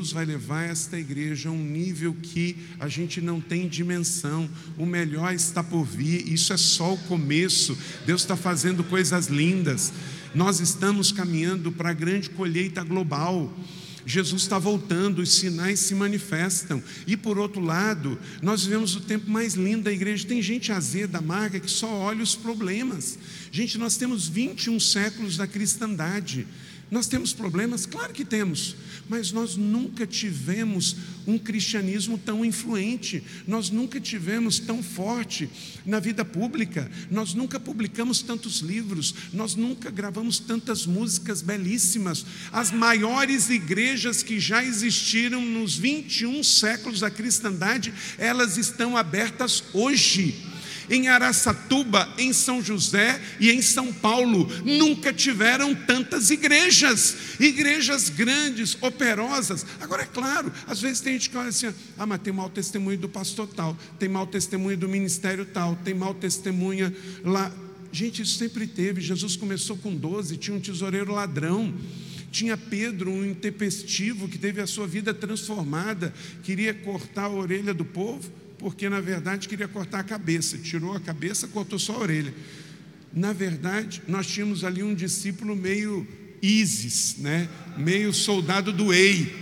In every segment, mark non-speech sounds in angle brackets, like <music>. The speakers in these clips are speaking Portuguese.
Deus vai levar esta igreja a um nível que a gente não tem dimensão. O melhor está por vir, isso é só o começo. Deus está fazendo coisas lindas. Nós estamos caminhando para a grande colheita global. Jesus está voltando, os sinais se manifestam. E por outro lado, nós vivemos o tempo mais lindo da igreja. Tem gente azeda, amarga, que só olha os problemas. Gente, nós temos 21 séculos da cristandade. Nós temos problemas? Claro que temos, mas nós nunca tivemos um cristianismo tão influente, nós nunca tivemos tão forte na vida pública, nós nunca publicamos tantos livros, nós nunca gravamos tantas músicas belíssimas. As maiores igrejas que já existiram nos 21 séculos da cristandade, elas estão abertas hoje em Araçatuba, em São José e em São Paulo. Nunca tiveram tantas igrejas, igrejas grandes, operosas. Agora, é claro, às vezes tem gente que olha assim: ah, mas tem mau testemunho do pastor tal, tem mau testemunho do ministério tal, tem mau testemunha lá. Gente, isso sempre teve. Jesus começou com 12, tinha um tesoureiro ladrão. Tinha Pedro, um intempestivo que teve a sua vida transformada, queria cortar a orelha do povo porque na verdade queria cortar a cabeça, tirou a cabeça, cortou só a orelha. Na verdade, nós tínhamos ali um discípulo meio ISIS, né? meio soldado do EI,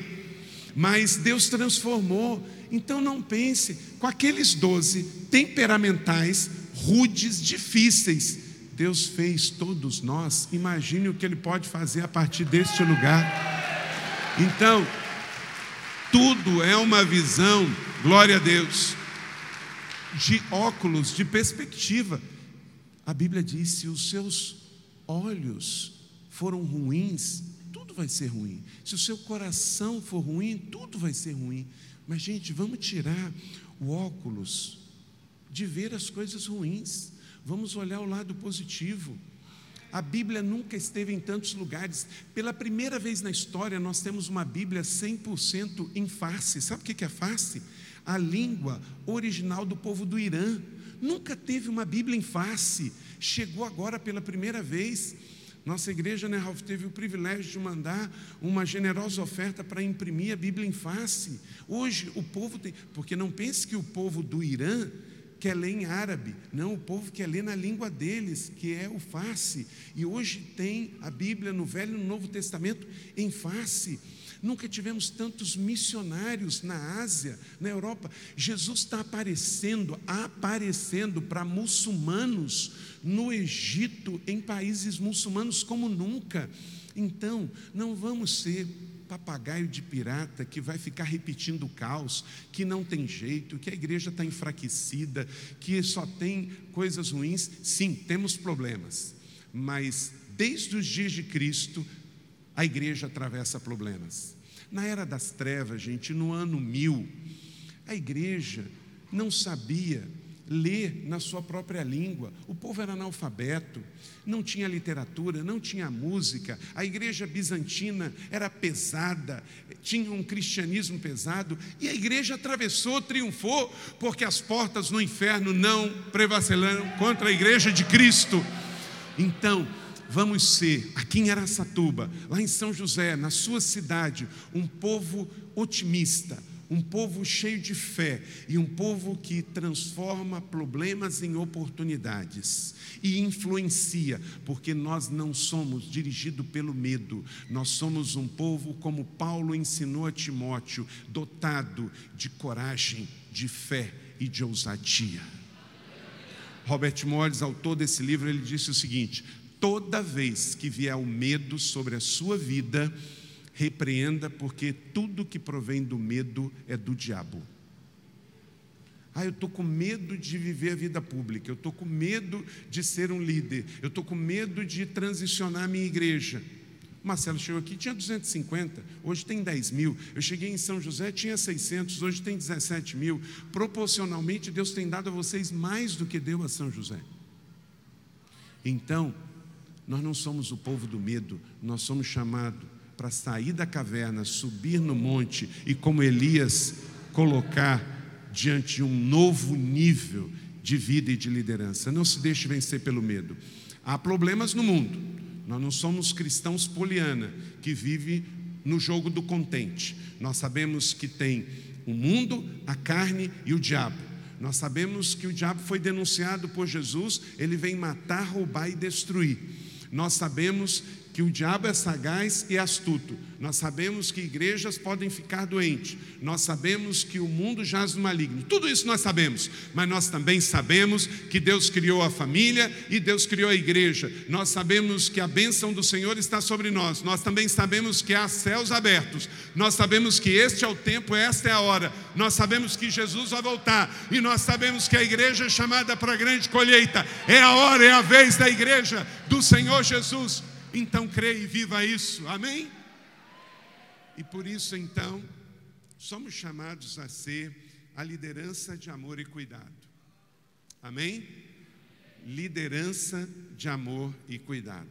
mas Deus transformou. Então não pense, com aqueles doze temperamentais, rudes, difíceis, Deus fez todos nós, imagine o que Ele pode fazer a partir deste lugar. Então, tudo é uma visão, glória a Deus de óculos, de perspectiva. A Bíblia diz: se os seus olhos foram ruins, tudo vai ser ruim. Se o seu coração for ruim, tudo vai ser ruim. Mas, gente, vamos tirar o óculos de ver as coisas ruins. Vamos olhar o lado positivo. A Bíblia nunca esteve em tantos lugares. Pela primeira vez na história, nós temos uma Bíblia 100% em face. Sabe o que é face? A língua original do povo do Irã. Nunca teve uma Bíblia em face. Chegou agora pela primeira vez. Nossa igreja, né, Ralf, teve o privilégio de mandar uma generosa oferta para imprimir a Bíblia em face. Hoje o povo tem, porque não pense que o povo do Irã quer ler em árabe, não, o povo quer ler na língua deles, que é o face. E hoje tem a Bíblia no Velho e no Novo Testamento em face. Nunca tivemos tantos missionários na Ásia, na Europa. Jesus está aparecendo, aparecendo para muçulmanos no Egito, em países muçulmanos como nunca. Então, não vamos ser papagaio de pirata que vai ficar repetindo o caos, que não tem jeito, que a igreja está enfraquecida, que só tem coisas ruins. Sim, temos problemas, mas desde os dias de Cristo, a igreja atravessa problemas. Na era das trevas, gente, no ano mil, a igreja não sabia ler na sua própria língua. O povo era analfabeto, não tinha literatura, não tinha música. A igreja bizantina era pesada, tinha um cristianismo pesado, e a igreja atravessou, triunfou, porque as portas no inferno não prevaleceram contra a igreja de Cristo. Então, vamos ser, aqui em Araçatuba, lá em São José, na sua cidade, um povo otimista, um povo cheio de fé e um povo que transforma problemas em oportunidades e influencia, porque nós não somos dirigidos pelo medo, nós somos um povo, como Paulo ensinou a Timóteo, dotado de coragem, de fé e de ousadia. Robert Morris, autor desse livro, ele disse o seguinte: Toda vez que vier o medo sobre a sua vida, repreenda, porque tudo que provém do medo é do diabo. Ah, eu estou com medo de viver a vida pública, eu estou com medo de ser um líder, eu estou com medo de transicionar a minha igreja. Marcelo chegou aqui, tinha 250, hoje tem 10 mil. Eu cheguei em São José, tinha 600, hoje tem 17 mil. Proporcionalmente, Deus tem dado a vocês mais do que deu a São José. Então, nós não somos o povo do medo, nós somos chamados para sair da caverna, subir no monte e, como Elias, colocar diante de um novo nível de vida e de liderança. Não se deixe vencer pelo medo. Há problemas no mundo. Nós não somos cristãos poliana que vive no jogo do contente. Nós sabemos que tem o mundo, a carne e o diabo. Nós sabemos que o diabo foi denunciado por Jesus, ele vem matar, roubar e destruir. Nós sabemos que o diabo é sagaz e astuto. Nós sabemos que igrejas podem ficar doentes. Nós sabemos que o mundo jaz no maligno. Tudo isso nós sabemos. Mas nós também sabemos que Deus criou a família e Deus criou a igreja. Nós sabemos que a bênção do Senhor está sobre nós. Nós também sabemos que há céus abertos. Nós sabemos que este é o tempo, esta é a hora. Nós sabemos que Jesus vai voltar. E nós sabemos que a igreja é chamada para a grande colheita. É a hora, é a vez da igreja do Senhor Jesus então creia e viva isso, amém? E por isso, então, somos chamados a ser a liderança de amor e cuidado, amém? Liderança de amor e cuidado.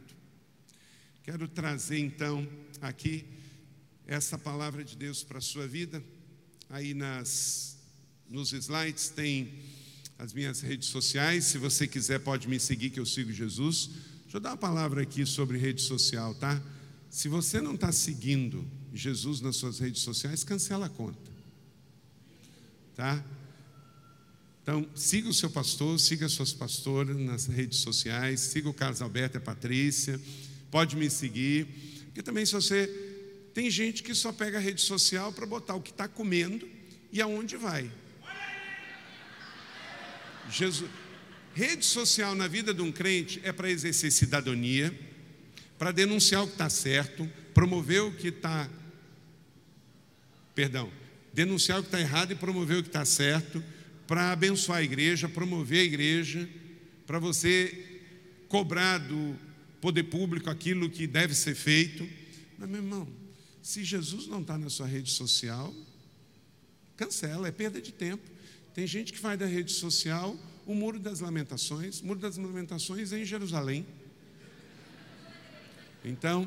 Quero trazer então aqui essa palavra de Deus para a sua vida. Aí nas, nos slides tem as minhas redes sociais. Se você quiser, pode me seguir, que eu sigo Jesus. Deixa eu dar uma palavra aqui sobre rede social, tá? Se você não está seguindo Jesus nas suas redes sociais, cancela a conta, tá? Então, siga o seu pastor, siga as suas pastoras nas redes sociais, siga o Carlos Alberto e a Patrícia, pode me seguir, porque também se você. Tem gente que só pega a rede social para botar o que está comendo e aonde vai. Jesus, Rede social na vida de um crente é para exercer cidadania, para denunciar o que está certo, promover o que está. Perdão, denunciar o que está errado e promover o que está certo, para abençoar a igreja, promover a igreja, para você cobrar do poder público aquilo que deve ser feito. Mas, meu irmão, se Jesus não está na sua rede social, cancela, é perda de tempo. Tem gente que faz da rede social o Muro das Lamentações. O Muro das Lamentações é em Jerusalém. Então,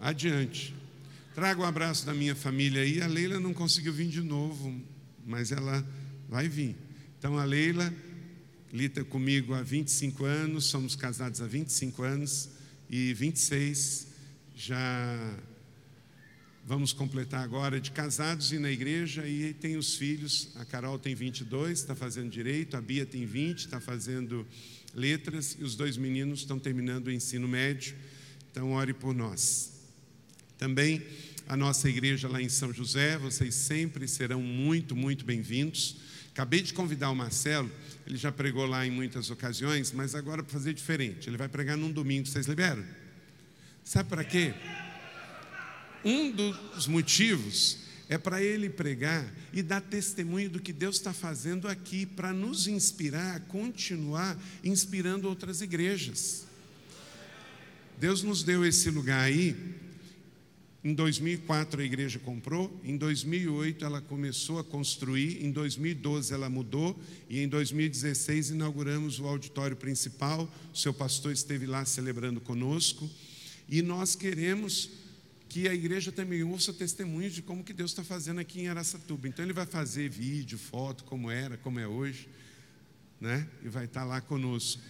adiante. Trago o um abraço da minha família aí. A Leila não conseguiu vir de novo, mas ela vai vir. Então, a Leila lida comigo há 25 anos, somos casados há 25 anos e 26 já Vamos completar agora de casados e na igreja, e tem os filhos. A Carol tem 22, está fazendo direito, a Bia tem 20, está fazendo letras, e os dois meninos estão terminando o ensino médio. Então, ore por nós. Também a nossa igreja lá em São José, vocês sempre serão muito, muito bem-vindos. Acabei de convidar o Marcelo, ele já pregou lá em muitas ocasiões, mas agora para fazer diferente. Ele vai pregar num domingo, vocês liberam? Sabe para quê? Um dos motivos é para ele pregar e dar testemunho do que Deus está fazendo aqui, para nos inspirar a continuar inspirando outras igrejas. Deus nos deu esse lugar aí. Em 2004 a igreja comprou, em 2008 ela começou a construir, em 2012 ela mudou e em 2016 inauguramos o auditório principal. O seu pastor esteve lá celebrando conosco e nós queremos que a igreja também ouça testemunhos de como que Deus está fazendo aqui em Aracatuba. Então ele vai fazer vídeo, foto, como era, como é hoje, né? E vai estar lá conosco.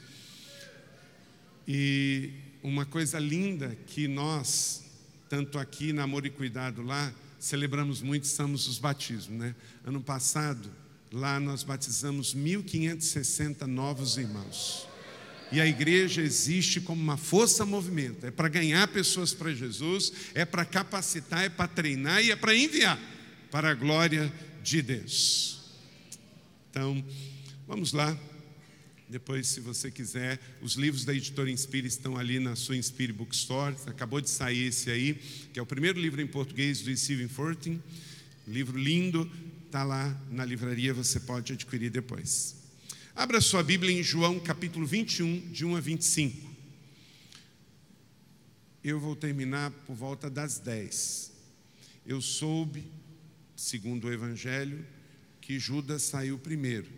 E uma coisa linda que nós, tanto aqui na Amor e Cuidado lá, celebramos muito, estamos os batismos, né? Ano passado, lá nós batizamos 1.560 novos irmãos. E a igreja existe como uma força movimento. É para ganhar pessoas para Jesus, é para capacitar, é para treinar e é para enviar para a glória de Deus. Então, vamos lá. Depois, se você quiser, os livros da editora Inspire estão ali na sua Inspire Bookstore. Acabou de sair esse aí, que é o primeiro livro em português do Stephen Fortin. Livro lindo, está lá na livraria, você pode adquirir depois. Abra sua Bíblia em João capítulo 21, de 1 a 25. Eu vou terminar por volta das 10. Eu soube, segundo o Evangelho, que Judas saiu primeiro.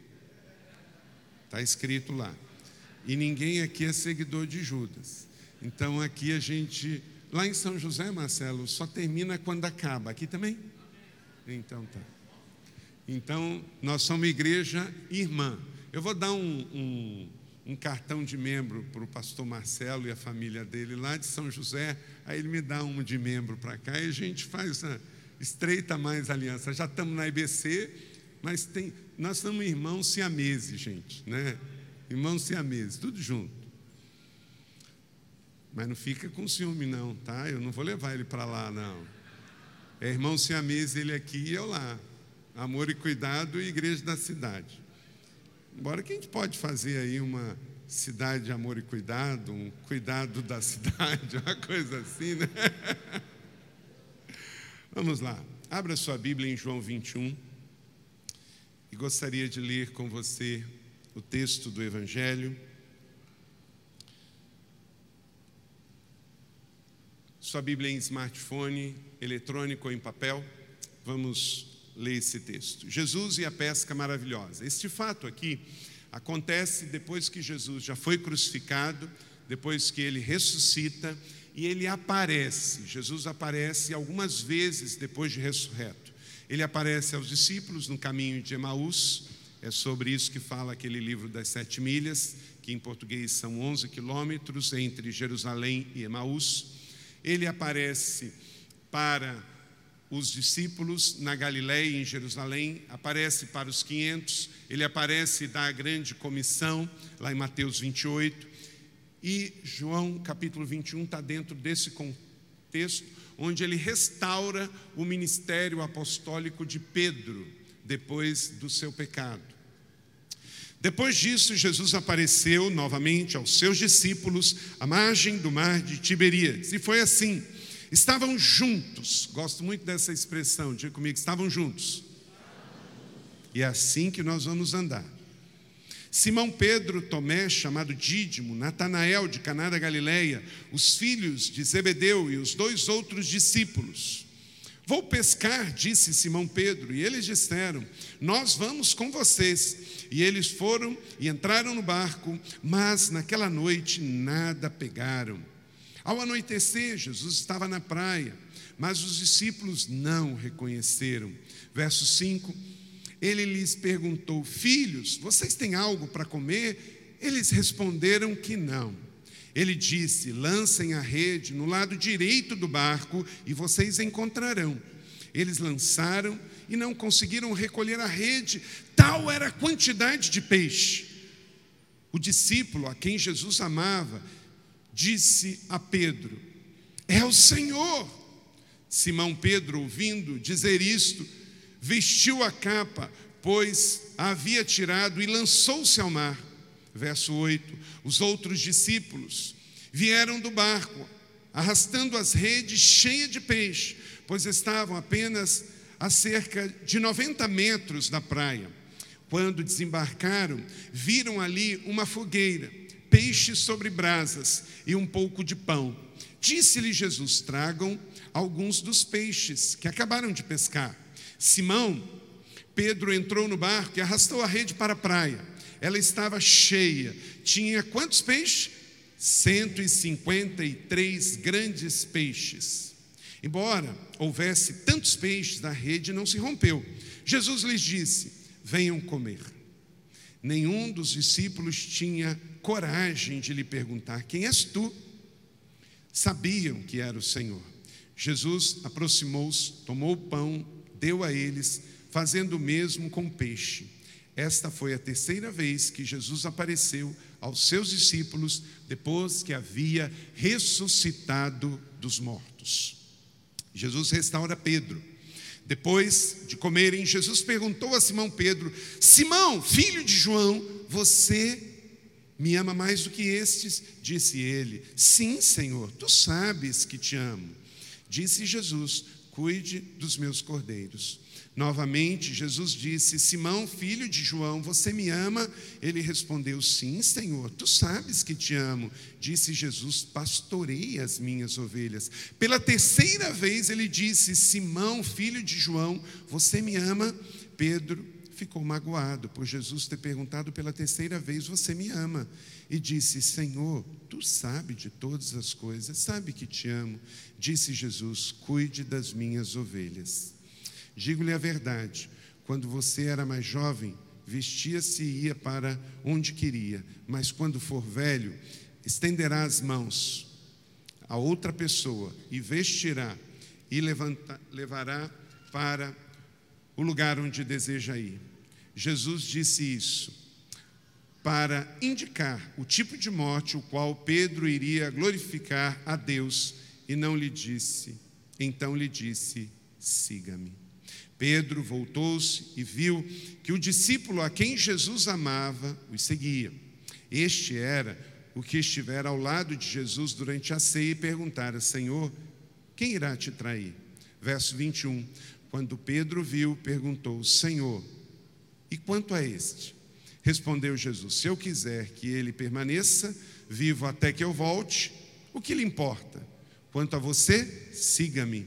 Está escrito lá. E ninguém aqui é seguidor de Judas. Então aqui a gente. Lá em São José, Marcelo, só termina quando acaba. Aqui também? Então tá. Então, nós somos igreja irmã. Eu vou dar um, um, um cartão de membro para o pastor Marcelo e a família dele lá de São José. Aí ele me dá um de membro para cá e a gente faz, a, estreita mais aliança. Já estamos na IBC, mas tem, nós somos irmãos siameses, gente, né? Irmãos siameses, tudo junto. Mas não fica com ciúme, não, tá? Eu não vou levar ele para lá, não. É irmão siamese, ele aqui e eu lá. Amor e cuidado e igreja da cidade. Embora que a gente pode fazer aí uma cidade de amor e cuidado, um cuidado da <laughs> cidade, uma coisa assim, né? <laughs> Vamos lá. Abra sua Bíblia em João 21 e gostaria de ler com você o texto do Evangelho. Sua Bíblia em smartphone, eletrônico ou em papel. Vamos ler esse texto. Jesus e a pesca maravilhosa. Este fato aqui acontece depois que Jesus já foi crucificado, depois que ele ressuscita e ele aparece. Jesus aparece algumas vezes depois de ressurreto. Ele aparece aos discípulos no caminho de Emaús. É sobre isso que fala aquele livro das sete milhas, que em português são 11 quilômetros entre Jerusalém e Emaús. Ele aparece para os discípulos na Galiléia em Jerusalém, aparece para os 500, ele aparece da grande comissão, lá em Mateus 28, e João capítulo 21 está dentro desse contexto, onde ele restaura o ministério apostólico de Pedro, depois do seu pecado. Depois disso, Jesus apareceu novamente aos seus discípulos à margem do mar de Tiberíades, e foi assim Estavam juntos, gosto muito dessa expressão, diga comigo, estavam juntos. E é assim que nós vamos andar. Simão Pedro, Tomé, chamado Dídimo, Natanael de Caná da Galileia, os filhos de Zebedeu e os dois outros discípulos. Vou pescar, disse Simão Pedro, e eles disseram: Nós vamos com vocês. E eles foram e entraram no barco, mas naquela noite nada pegaram. Ao anoitecer, Jesus estava na praia, mas os discípulos não o reconheceram. Verso 5: Ele lhes perguntou: Filhos, vocês têm algo para comer? Eles responderam que não. Ele disse: Lancem a rede no lado direito do barco e vocês encontrarão. Eles lançaram e não conseguiram recolher a rede, tal era a quantidade de peixe. O discípulo a quem Jesus amava disse a Pedro: É o Senhor. Simão Pedro, ouvindo dizer isto, vestiu a capa, pois a havia tirado e lançou-se ao mar. Verso 8: Os outros discípulos vieram do barco, arrastando as redes cheias de peixe, pois estavam apenas a cerca de 90 metros da praia. Quando desembarcaram, viram ali uma fogueira peixe sobre brasas e um pouco de pão. Disse-lhe Jesus: Tragam alguns dos peixes que acabaram de pescar. Simão, Pedro entrou no barco e arrastou a rede para a praia. Ela estava cheia. Tinha quantos peixes? 153 grandes peixes. Embora houvesse tantos peixes, a rede não se rompeu. Jesus lhes disse: Venham comer. Nenhum dos discípulos tinha coragem de lhe perguntar: Quem és tu? Sabiam que era o Senhor. Jesus aproximou-se, tomou o pão, deu a eles, fazendo o mesmo com o peixe. Esta foi a terceira vez que Jesus apareceu aos seus discípulos depois que havia ressuscitado dos mortos. Jesus restaura Pedro. Depois de comerem, Jesus perguntou a Simão Pedro: Simão, filho de João, você me ama mais do que estes? Disse ele. Sim, Senhor, tu sabes que te amo. Disse Jesus: Cuide dos meus cordeiros. Novamente, Jesus disse: Simão, filho de João, você me ama? Ele respondeu: Sim, Senhor, tu sabes que te amo. Disse Jesus: Pastorei as minhas ovelhas. Pela terceira vez, ele disse: Simão, filho de João, você me ama? Pedro ficou magoado por Jesus ter perguntado pela terceira vez: Você me ama? E disse: Senhor, tu sabe de todas as coisas, sabe que te amo. Disse Jesus: Cuide das minhas ovelhas. Digo-lhe a verdade: quando você era mais jovem, vestia-se e ia para onde queria, mas quando for velho, estenderá as mãos a outra pessoa e vestirá e levanta, levará para o lugar onde deseja ir. Jesus disse isso para indicar o tipo de morte o qual Pedro iria glorificar a Deus e não lhe disse, então lhe disse: siga-me. Pedro voltou-se e viu que o discípulo a quem Jesus amava os seguia. Este era o que estivera ao lado de Jesus durante a ceia e perguntara: Senhor, quem irá te trair? Verso 21. Quando Pedro viu, perguntou: Senhor, e quanto a este? Respondeu Jesus: Se eu quiser que ele permaneça vivo até que eu volte, o que lhe importa? Quanto a você, siga-me.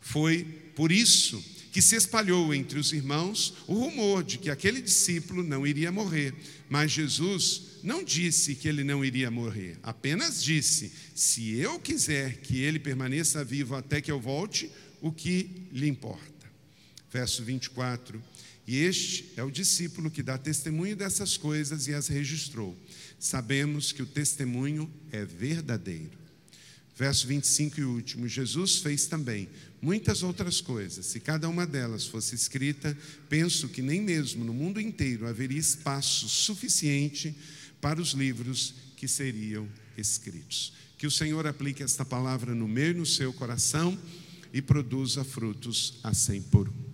Foi por isso que se espalhou entre os irmãos o rumor de que aquele discípulo não iria morrer. Mas Jesus não disse que ele não iria morrer, apenas disse: se eu quiser que ele permaneça vivo até que eu volte, o que lhe importa. Verso 24. E este é o discípulo que dá testemunho dessas coisas e as registrou. Sabemos que o testemunho é verdadeiro. Verso 25 e último: Jesus fez também muitas outras coisas. Se cada uma delas fosse escrita, penso que nem mesmo no mundo inteiro haveria espaço suficiente para os livros que seriam escritos. Que o Senhor aplique esta palavra no meu e no seu coração e produza frutos a cem por um.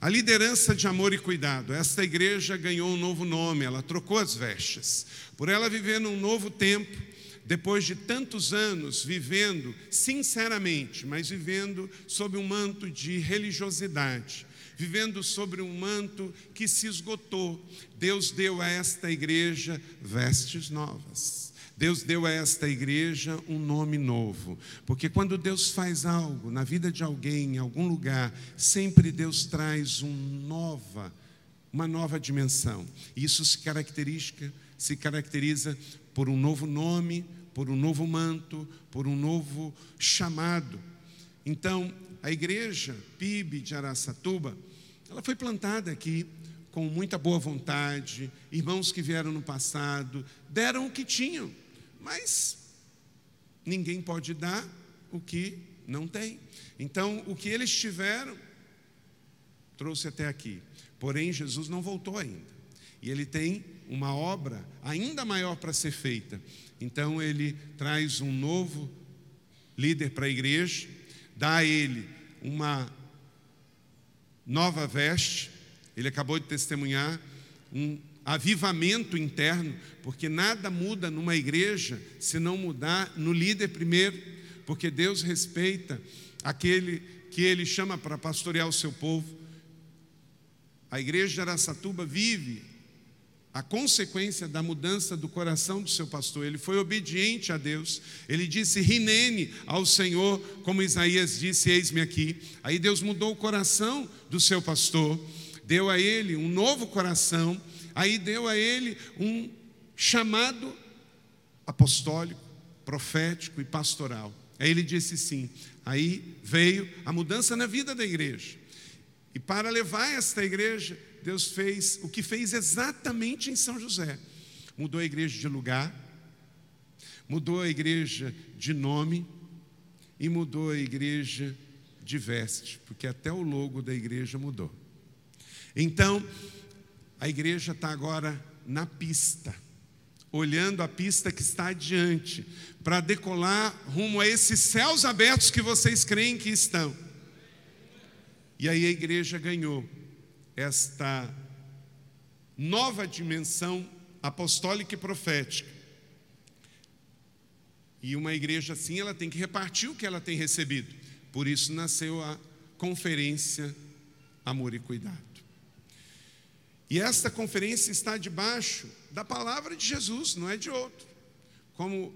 A liderança de amor e cuidado. Esta igreja ganhou um novo nome, ela trocou as vestes. Por ela viver num novo tempo, depois de tantos anos vivendo sinceramente, mas vivendo sob um manto de religiosidade, vivendo sobre um manto que se esgotou, Deus deu a esta igreja vestes novas. Deus deu a esta igreja um nome novo, porque quando Deus faz algo na vida de alguém, em algum lugar, sempre Deus traz um nova, uma nova dimensão. Isso se caracteriza, se caracteriza por um novo nome, por um novo manto, por um novo chamado. Então, a igreja PIB de Araçatuba, ela foi plantada aqui com muita boa vontade, irmãos que vieram no passado, deram o que tinham, mas ninguém pode dar o que não tem. Então, o que eles tiveram, trouxe até aqui. Porém, Jesus não voltou ainda. E ele tem uma obra ainda maior para ser feita. Então ele traz um novo líder para a igreja, dá a ele uma nova veste. Ele acabou de testemunhar um avivamento interno, porque nada muda numa igreja se não mudar no líder primeiro, porque Deus respeita aquele que ele chama para pastorear o seu povo. A igreja de Araçatuba vive a consequência da mudança do coração do seu pastor. Ele foi obediente a Deus. Ele disse rinene ao Senhor, como Isaías disse: Eis-me aqui. Aí Deus mudou o coração do seu pastor, deu a ele um novo coração, aí deu a ele um chamado apostólico, profético e pastoral. Aí ele disse sim. Aí veio a mudança na vida da igreja. E para levar esta igreja Deus fez o que fez exatamente em São José. Mudou a igreja de lugar, mudou a igreja de nome e mudou a igreja de veste, porque até o logo da igreja mudou. Então, a igreja está agora na pista, olhando a pista que está adiante, para decolar rumo a esses céus abertos que vocês creem que estão. E aí a igreja ganhou esta nova dimensão apostólica e profética. E uma igreja assim, ela tem que repartir o que ela tem recebido. Por isso nasceu a conferência Amor e Cuidado. E esta conferência está debaixo da palavra de Jesus, não é de outro. Como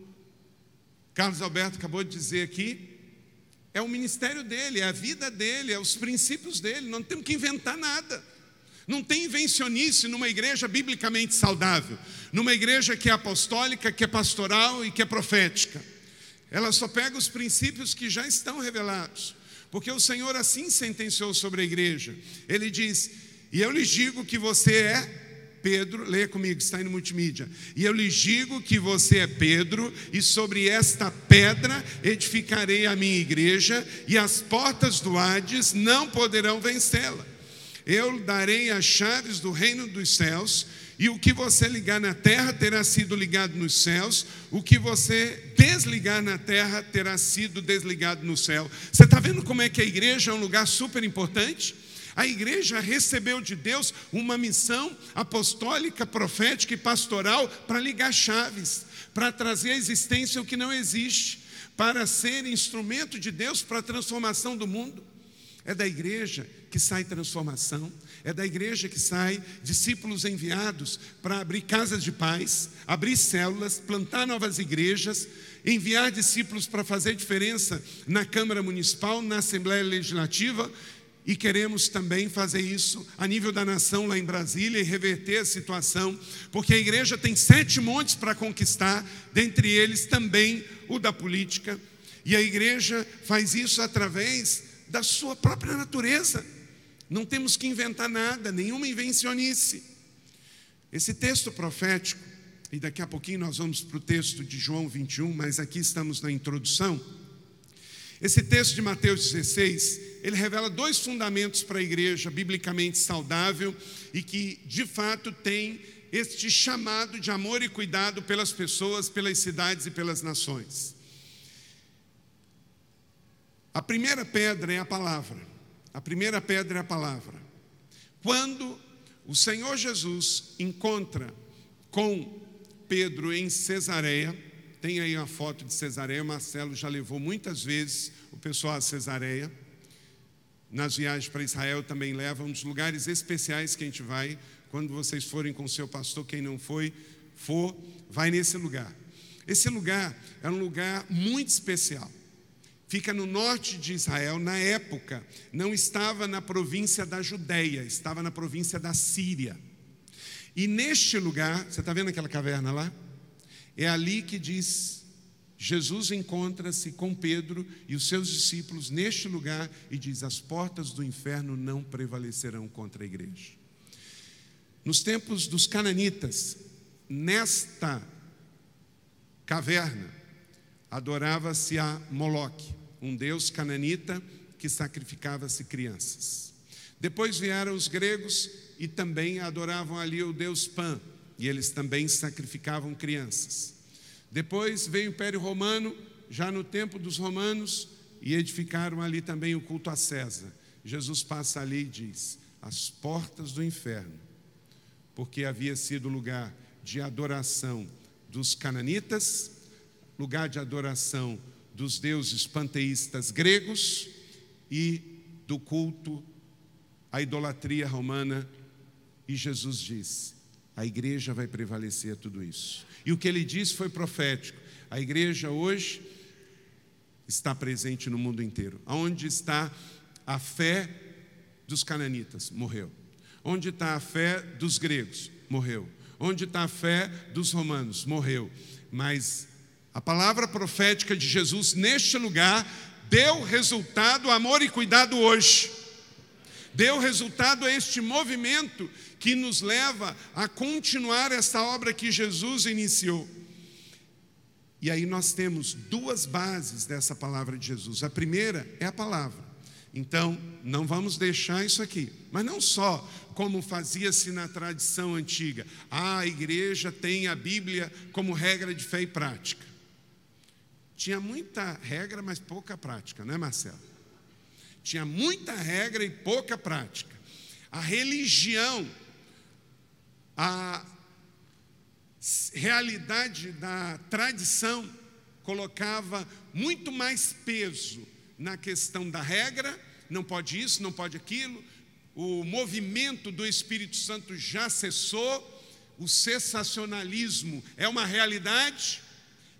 Carlos Alberto acabou de dizer aqui, é o ministério dele, é a vida dele, é os princípios dele. Não temos que inventar nada. Não tem invencionice numa igreja biblicamente saudável, numa igreja que é apostólica, que é pastoral e que é profética. Ela só pega os princípios que já estão revelados, porque o Senhor assim sentenciou sobre a igreja. Ele diz: E eu lhes digo que você é Pedro, leia comigo, está aí no multimídia. E eu lhes digo que você é Pedro, e sobre esta pedra edificarei a minha igreja, e as portas do Hades não poderão vencê-la. Eu darei as chaves do reino dos céus, e o que você ligar na terra terá sido ligado nos céus, o que você desligar na terra terá sido desligado no céu. Você está vendo como é que a igreja é um lugar super importante? A igreja recebeu de Deus uma missão apostólica, profética e pastoral para ligar chaves, para trazer à existência o que não existe, para ser instrumento de Deus para a transformação do mundo. É da igreja que sai transformação, é da igreja que sai discípulos enviados para abrir casas de paz, abrir células, plantar novas igrejas, enviar discípulos para fazer diferença na Câmara Municipal, na Assembleia Legislativa e queremos também fazer isso a nível da nação lá em Brasília e reverter a situação, porque a igreja tem sete montes para conquistar, dentre eles também o da política, e a igreja faz isso através da sua própria natureza. Não temos que inventar nada, nenhuma invencionice. Esse texto profético, e daqui a pouquinho nós vamos para o texto de João 21, mas aqui estamos na introdução. Esse texto de Mateus 16, ele revela dois fundamentos para a igreja biblicamente saudável e que, de fato, tem este chamado de amor e cuidado pelas pessoas, pelas cidades e pelas nações. A primeira pedra é a palavra. A primeira pedra é a palavra. Quando o Senhor Jesus encontra com Pedro em Cesareia, tem aí uma foto de Cesareia, Marcelo já levou muitas vezes o pessoal a Cesareia. Nas viagens para Israel também leva um dos lugares especiais que a gente vai. Quando vocês forem com o seu pastor, quem não foi, for, vai nesse lugar. Esse lugar é um lugar muito especial. Fica no norte de Israel, na época, não estava na província da Judéia, estava na província da Síria. E neste lugar, você está vendo aquela caverna lá? É ali que diz Jesus encontra-se com Pedro e os seus discípulos neste lugar e diz: As portas do inferno não prevalecerão contra a igreja. Nos tempos dos cananitas, nesta caverna, adorava-se a Moloque, um deus cananita que sacrificava-se crianças. Depois vieram os gregos e também adoravam ali o deus Pan, e eles também sacrificavam crianças. Depois veio o Império Romano, já no tempo dos romanos, e edificaram ali também o culto a César. Jesus passa ali e diz: as portas do inferno, porque havia sido lugar de adoração dos cananitas, lugar de adoração dos deuses panteístas gregos e do culto à idolatria romana. E Jesus diz: a igreja vai prevalecer tudo isso. E o que ele disse foi profético. A igreja hoje está presente no mundo inteiro. Onde está a fé dos cananitas? Morreu. Onde está a fé dos gregos? Morreu. Onde está a fé dos romanos? Morreu. Mas a palavra profética de Jesus neste lugar deu resultado, amor e cuidado hoje. Deu resultado a este movimento que nos leva a continuar essa obra que Jesus iniciou. E aí nós temos duas bases dessa palavra de Jesus. A primeira é a palavra. Então, não vamos deixar isso aqui. Mas não só como fazia-se na tradição antiga. Ah, a igreja tem a Bíblia como regra de fé e prática. Tinha muita regra, mas pouca prática, não é, Marcelo? Tinha muita regra e pouca prática. A religião a realidade da tradição colocava muito mais peso na questão da regra, não pode isso, não pode aquilo. O movimento do Espírito Santo já cessou, o sensacionalismo é uma realidade,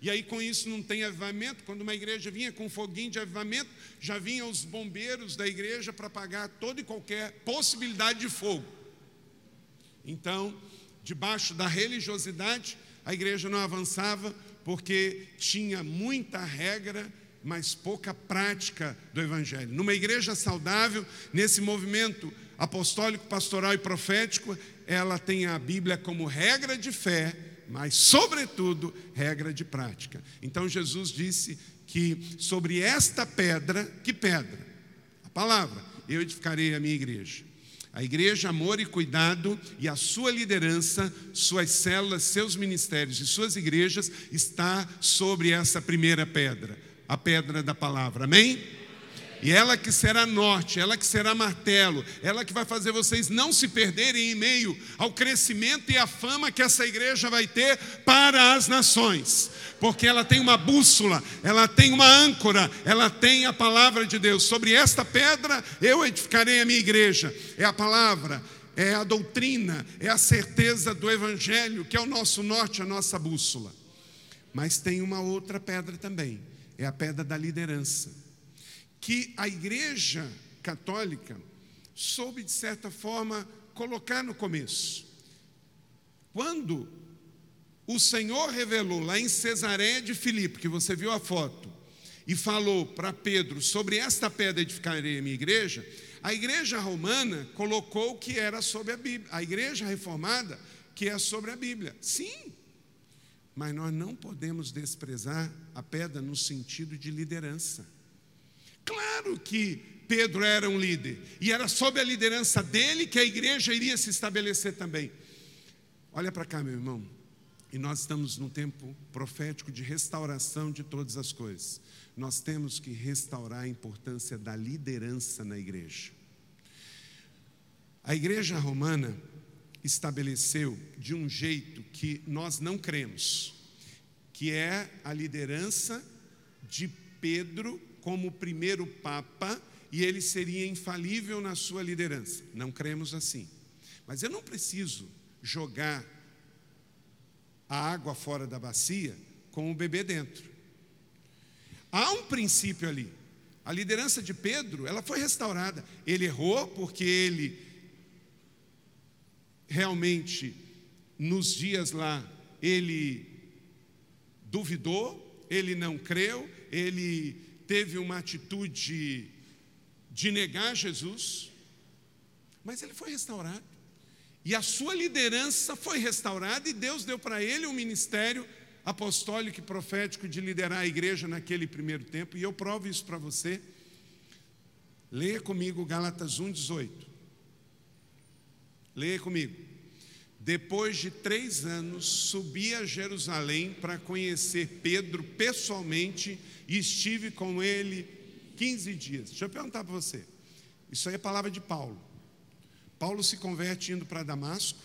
e aí com isso não tem avivamento. Quando uma igreja vinha com foguinho de avivamento, já vinham os bombeiros da igreja para apagar toda e qualquer possibilidade de fogo. Então, debaixo da religiosidade, a igreja não avançava porque tinha muita regra mas pouca prática do Evangelho. Numa igreja saudável, nesse movimento apostólico, pastoral e profético, ela tem a Bíblia como regra de fé, mas, sobretudo, regra de prática. Então, Jesus disse que sobre esta pedra, que pedra? A palavra, eu edificarei a minha igreja. A igreja, amor e cuidado e a sua liderança, suas células, seus ministérios e suas igrejas está sobre essa primeira pedra, a pedra da palavra. Amém? E ela que será norte, ela que será martelo, ela que vai fazer vocês não se perderem em meio ao crescimento e à fama que essa igreja vai ter para as nações. Porque ela tem uma bússola, ela tem uma âncora, ela tem a palavra de Deus. Sobre esta pedra eu edificarei a minha igreja. É a palavra, é a doutrina, é a certeza do evangelho, que é o nosso norte, a nossa bússola. Mas tem uma outra pedra também, é a pedra da liderança que a Igreja Católica soube, de certa forma, colocar no começo. Quando o Senhor revelou lá em Cesareia de Filipe, que você viu a foto, e falou para Pedro sobre esta pedra edificarei a minha igreja, a igreja romana colocou que era sobre a Bíblia, a igreja reformada que é sobre a Bíblia. Sim, mas nós não podemos desprezar a pedra no sentido de liderança. Claro que Pedro era um líder, e era sob a liderança dele que a igreja iria se estabelecer também. Olha para cá, meu irmão, e nós estamos num tempo profético de restauração de todas as coisas. Nós temos que restaurar a importância da liderança na igreja. A igreja romana estabeleceu de um jeito que nós não cremos, que é a liderança de Pedro como primeiro papa e ele seria infalível na sua liderança. Não cremos assim. Mas eu não preciso jogar a água fora da bacia com o bebê dentro. Há um princípio ali. A liderança de Pedro, ela foi restaurada. Ele errou porque ele realmente nos dias lá ele duvidou, ele não creu, ele teve uma atitude de negar Jesus, mas ele foi restaurado. E a sua liderança foi restaurada e Deus deu para ele um ministério apostólico e profético de liderar a igreja naquele primeiro tempo, e eu provo isso para você. Leia comigo Gálatas 1,18. Leia comigo. Depois de três anos, subi a Jerusalém para conhecer Pedro pessoalmente e estive com ele 15 dias. Deixa eu perguntar para você. Isso aí é palavra de Paulo. Paulo se converte indo para Damasco,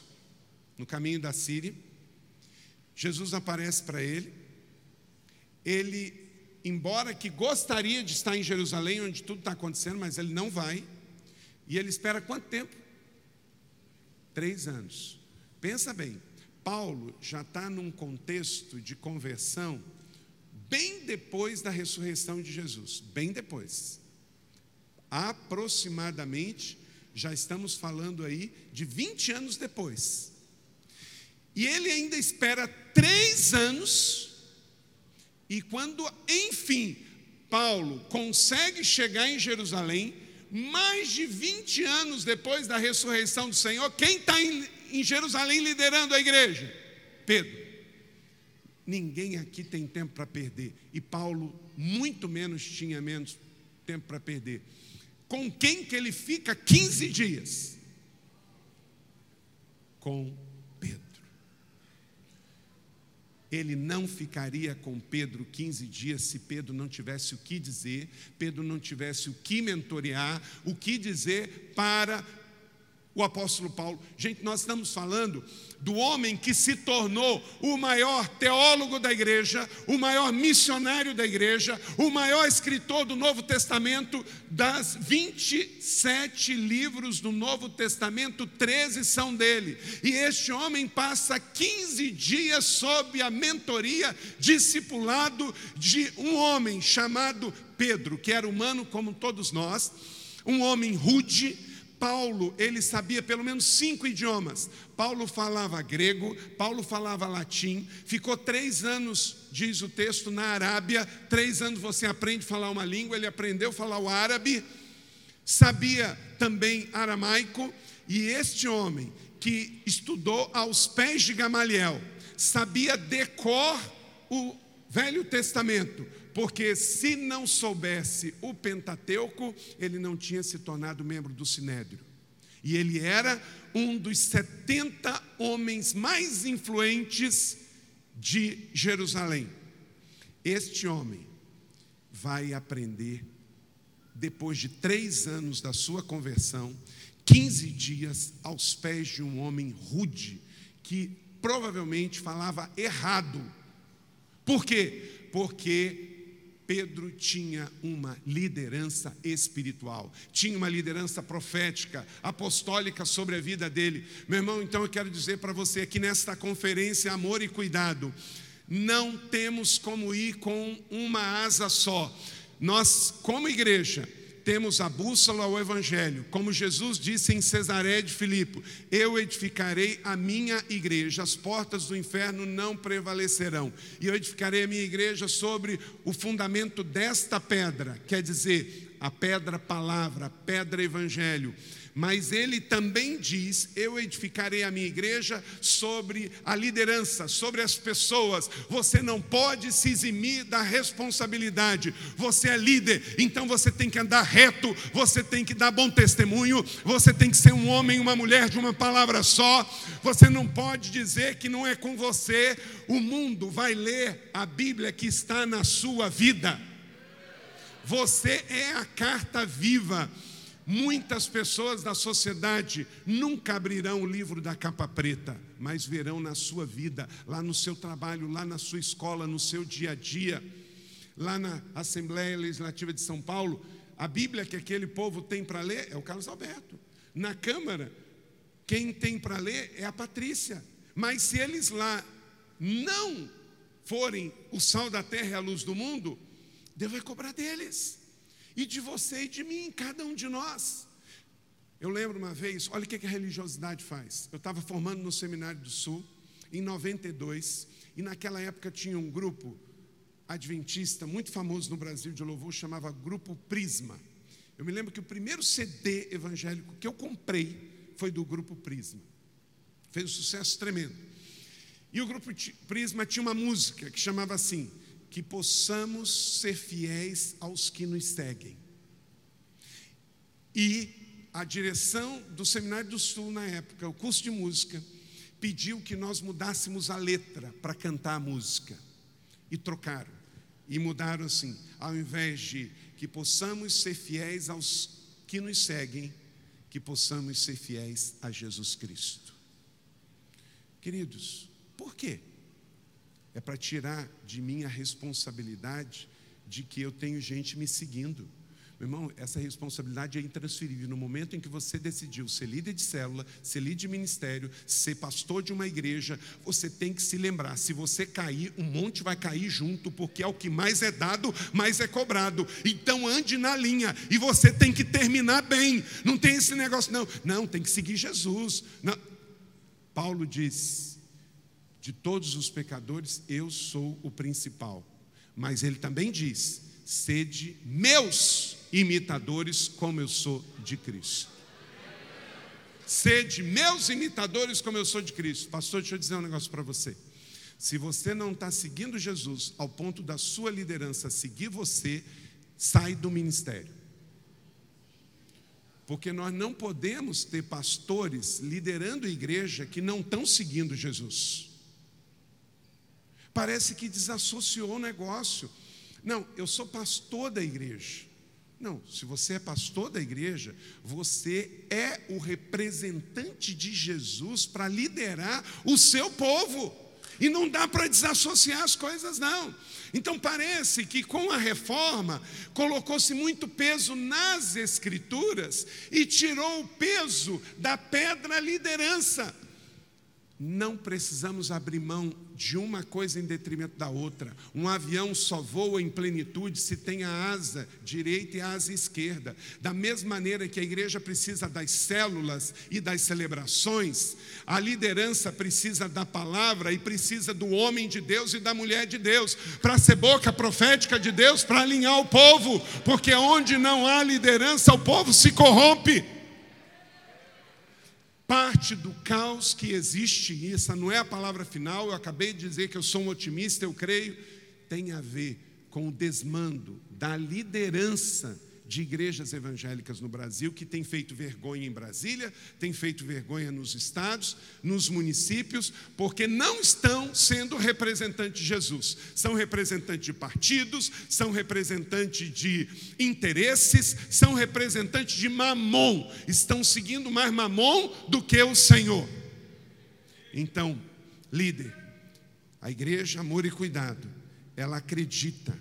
no caminho da Síria. Jesus aparece para ele. Ele, embora que gostaria de estar em Jerusalém, onde tudo está acontecendo, mas ele não vai. E ele espera quanto tempo? Três anos. Pensa bem, Paulo já está num contexto de conversão bem depois da ressurreição de Jesus, bem depois. Aproximadamente, já estamos falando aí de 20 anos depois. E ele ainda espera três anos, e quando, enfim, Paulo consegue chegar em Jerusalém, mais de 20 anos depois da ressurreição do Senhor, quem está em, em Jerusalém liderando a igreja? Pedro. Ninguém aqui tem tempo para perder. E Paulo, muito menos, tinha menos tempo para perder. Com quem que ele fica 15 dias? Com Pedro. Ele não ficaria com Pedro 15 dias se Pedro não tivesse o que dizer, Pedro não tivesse o que mentorear, o que dizer para o apóstolo Paulo. Gente, nós estamos falando do homem que se tornou o maior teólogo da igreja, o maior missionário da igreja, o maior escritor do Novo Testamento, das 27 livros do Novo Testamento, 13 são dele. E este homem passa 15 dias sob a mentoria, discipulado de um homem chamado Pedro, que era humano como todos nós, um homem rude, Paulo, ele sabia pelo menos cinco idiomas. Paulo falava grego, Paulo falava latim, ficou três anos, diz o texto, na Arábia. Três anos você aprende a falar uma língua, ele aprendeu a falar o árabe, sabia também aramaico, e este homem que estudou aos pés de Gamaliel, sabia decor o Velho Testamento, porque se não soubesse o Pentateuco, ele não tinha se tornado membro do Sinédrio. E ele era um dos 70 homens mais influentes de Jerusalém. Este homem vai aprender, depois de três anos da sua conversão, 15 dias aos pés de um homem rude, que provavelmente falava errado. Por quê? Porque Pedro tinha uma liderança espiritual, tinha uma liderança profética, apostólica sobre a vida dele. Meu irmão, então eu quero dizer para você que nesta conferência Amor e Cuidado, não temos como ir com uma asa só. Nós, como igreja, temos a bússola ao Evangelho. Como Jesus disse em Cesaré de Filipe: Eu edificarei a minha igreja, as portas do inferno não prevalecerão. E eu edificarei a minha igreja sobre o fundamento desta pedra, quer dizer, a pedra palavra, a pedra evangelho mas ele também diz: Eu edificarei a minha igreja sobre a liderança, sobre as pessoas. Você não pode se eximir da responsabilidade. Você é líder, então você tem que andar reto, você tem que dar bom testemunho, você tem que ser um homem uma mulher de uma palavra só. Você não pode dizer que não é com você. O mundo vai ler a Bíblia que está na sua vida. Você é a carta viva. Muitas pessoas da sociedade nunca abrirão o livro da capa preta, mas verão na sua vida, lá no seu trabalho, lá na sua escola, no seu dia a dia, lá na Assembleia Legislativa de São Paulo, a Bíblia que aquele povo tem para ler é o Carlos Alberto. Na Câmara, quem tem para ler é a Patrícia. Mas se eles lá não forem o sal da terra e a luz do mundo, Deus vai cobrar deles e de você e de mim, cada um de nós. Eu lembro uma vez, olha o que a religiosidade faz. Eu estava formando no Seminário do Sul, em 92, e naquela época tinha um grupo adventista muito famoso no Brasil de louvor, chamava Grupo Prisma. Eu me lembro que o primeiro CD evangélico que eu comprei foi do Grupo Prisma. Fez um sucesso tremendo. E o Grupo Prisma tinha uma música que chamava assim: que possamos ser fiéis aos que nos seguem. E a direção do Seminário do Sul, na época, o curso de música, pediu que nós mudássemos a letra para cantar a música. E trocaram. E mudaram assim: ao invés de que possamos ser fiéis aos que nos seguem, que possamos ser fiéis a Jesus Cristo. Queridos, por quê? É para tirar de mim a responsabilidade de que eu tenho gente me seguindo. Meu irmão, essa responsabilidade é intransferível. No momento em que você decidiu ser líder de célula, ser líder de ministério, ser pastor de uma igreja, você tem que se lembrar: se você cair, um monte vai cair junto, porque é o que mais é dado, mais é cobrado. Então ande na linha e você tem que terminar bem. Não tem esse negócio, não. Não, tem que seguir Jesus. Não. Paulo diz: de todos os pecadores, eu sou o principal. Mas ele também diz: sede meus imitadores, como eu sou de Cristo. Sede meus imitadores, como eu sou de Cristo. Pastor, deixa eu dizer um negócio para você. Se você não está seguindo Jesus ao ponto da sua liderança seguir você, sai do ministério. Porque nós não podemos ter pastores liderando a igreja que não estão seguindo Jesus. Parece que desassociou o negócio. Não, eu sou pastor da igreja. Não, se você é pastor da igreja, você é o representante de Jesus para liderar o seu povo. E não dá para desassociar as coisas, não. Então parece que com a reforma colocou-se muito peso nas escrituras e tirou o peso da pedra liderança. Não precisamos abrir mão de uma coisa em detrimento da outra. Um avião só voa em plenitude se tem a asa direita e a asa esquerda. Da mesma maneira que a igreja precisa das células e das celebrações, a liderança precisa da palavra e precisa do homem de Deus e da mulher de Deus, para ser boca profética de Deus, para alinhar o povo, porque onde não há liderança, o povo se corrompe. Parte do caos que existe, e essa não é a palavra final, eu acabei de dizer que eu sou um otimista, eu creio, tem a ver com o desmando da liderança de igrejas evangélicas no Brasil que tem feito vergonha em Brasília, tem feito vergonha nos estados, nos municípios, porque não estão sendo representantes de Jesus. São representantes de partidos, são representantes de interesses, são representantes de mamon. Estão seguindo mais mamon do que o Senhor. Então, líder, a igreja, amor e cuidado, ela acredita,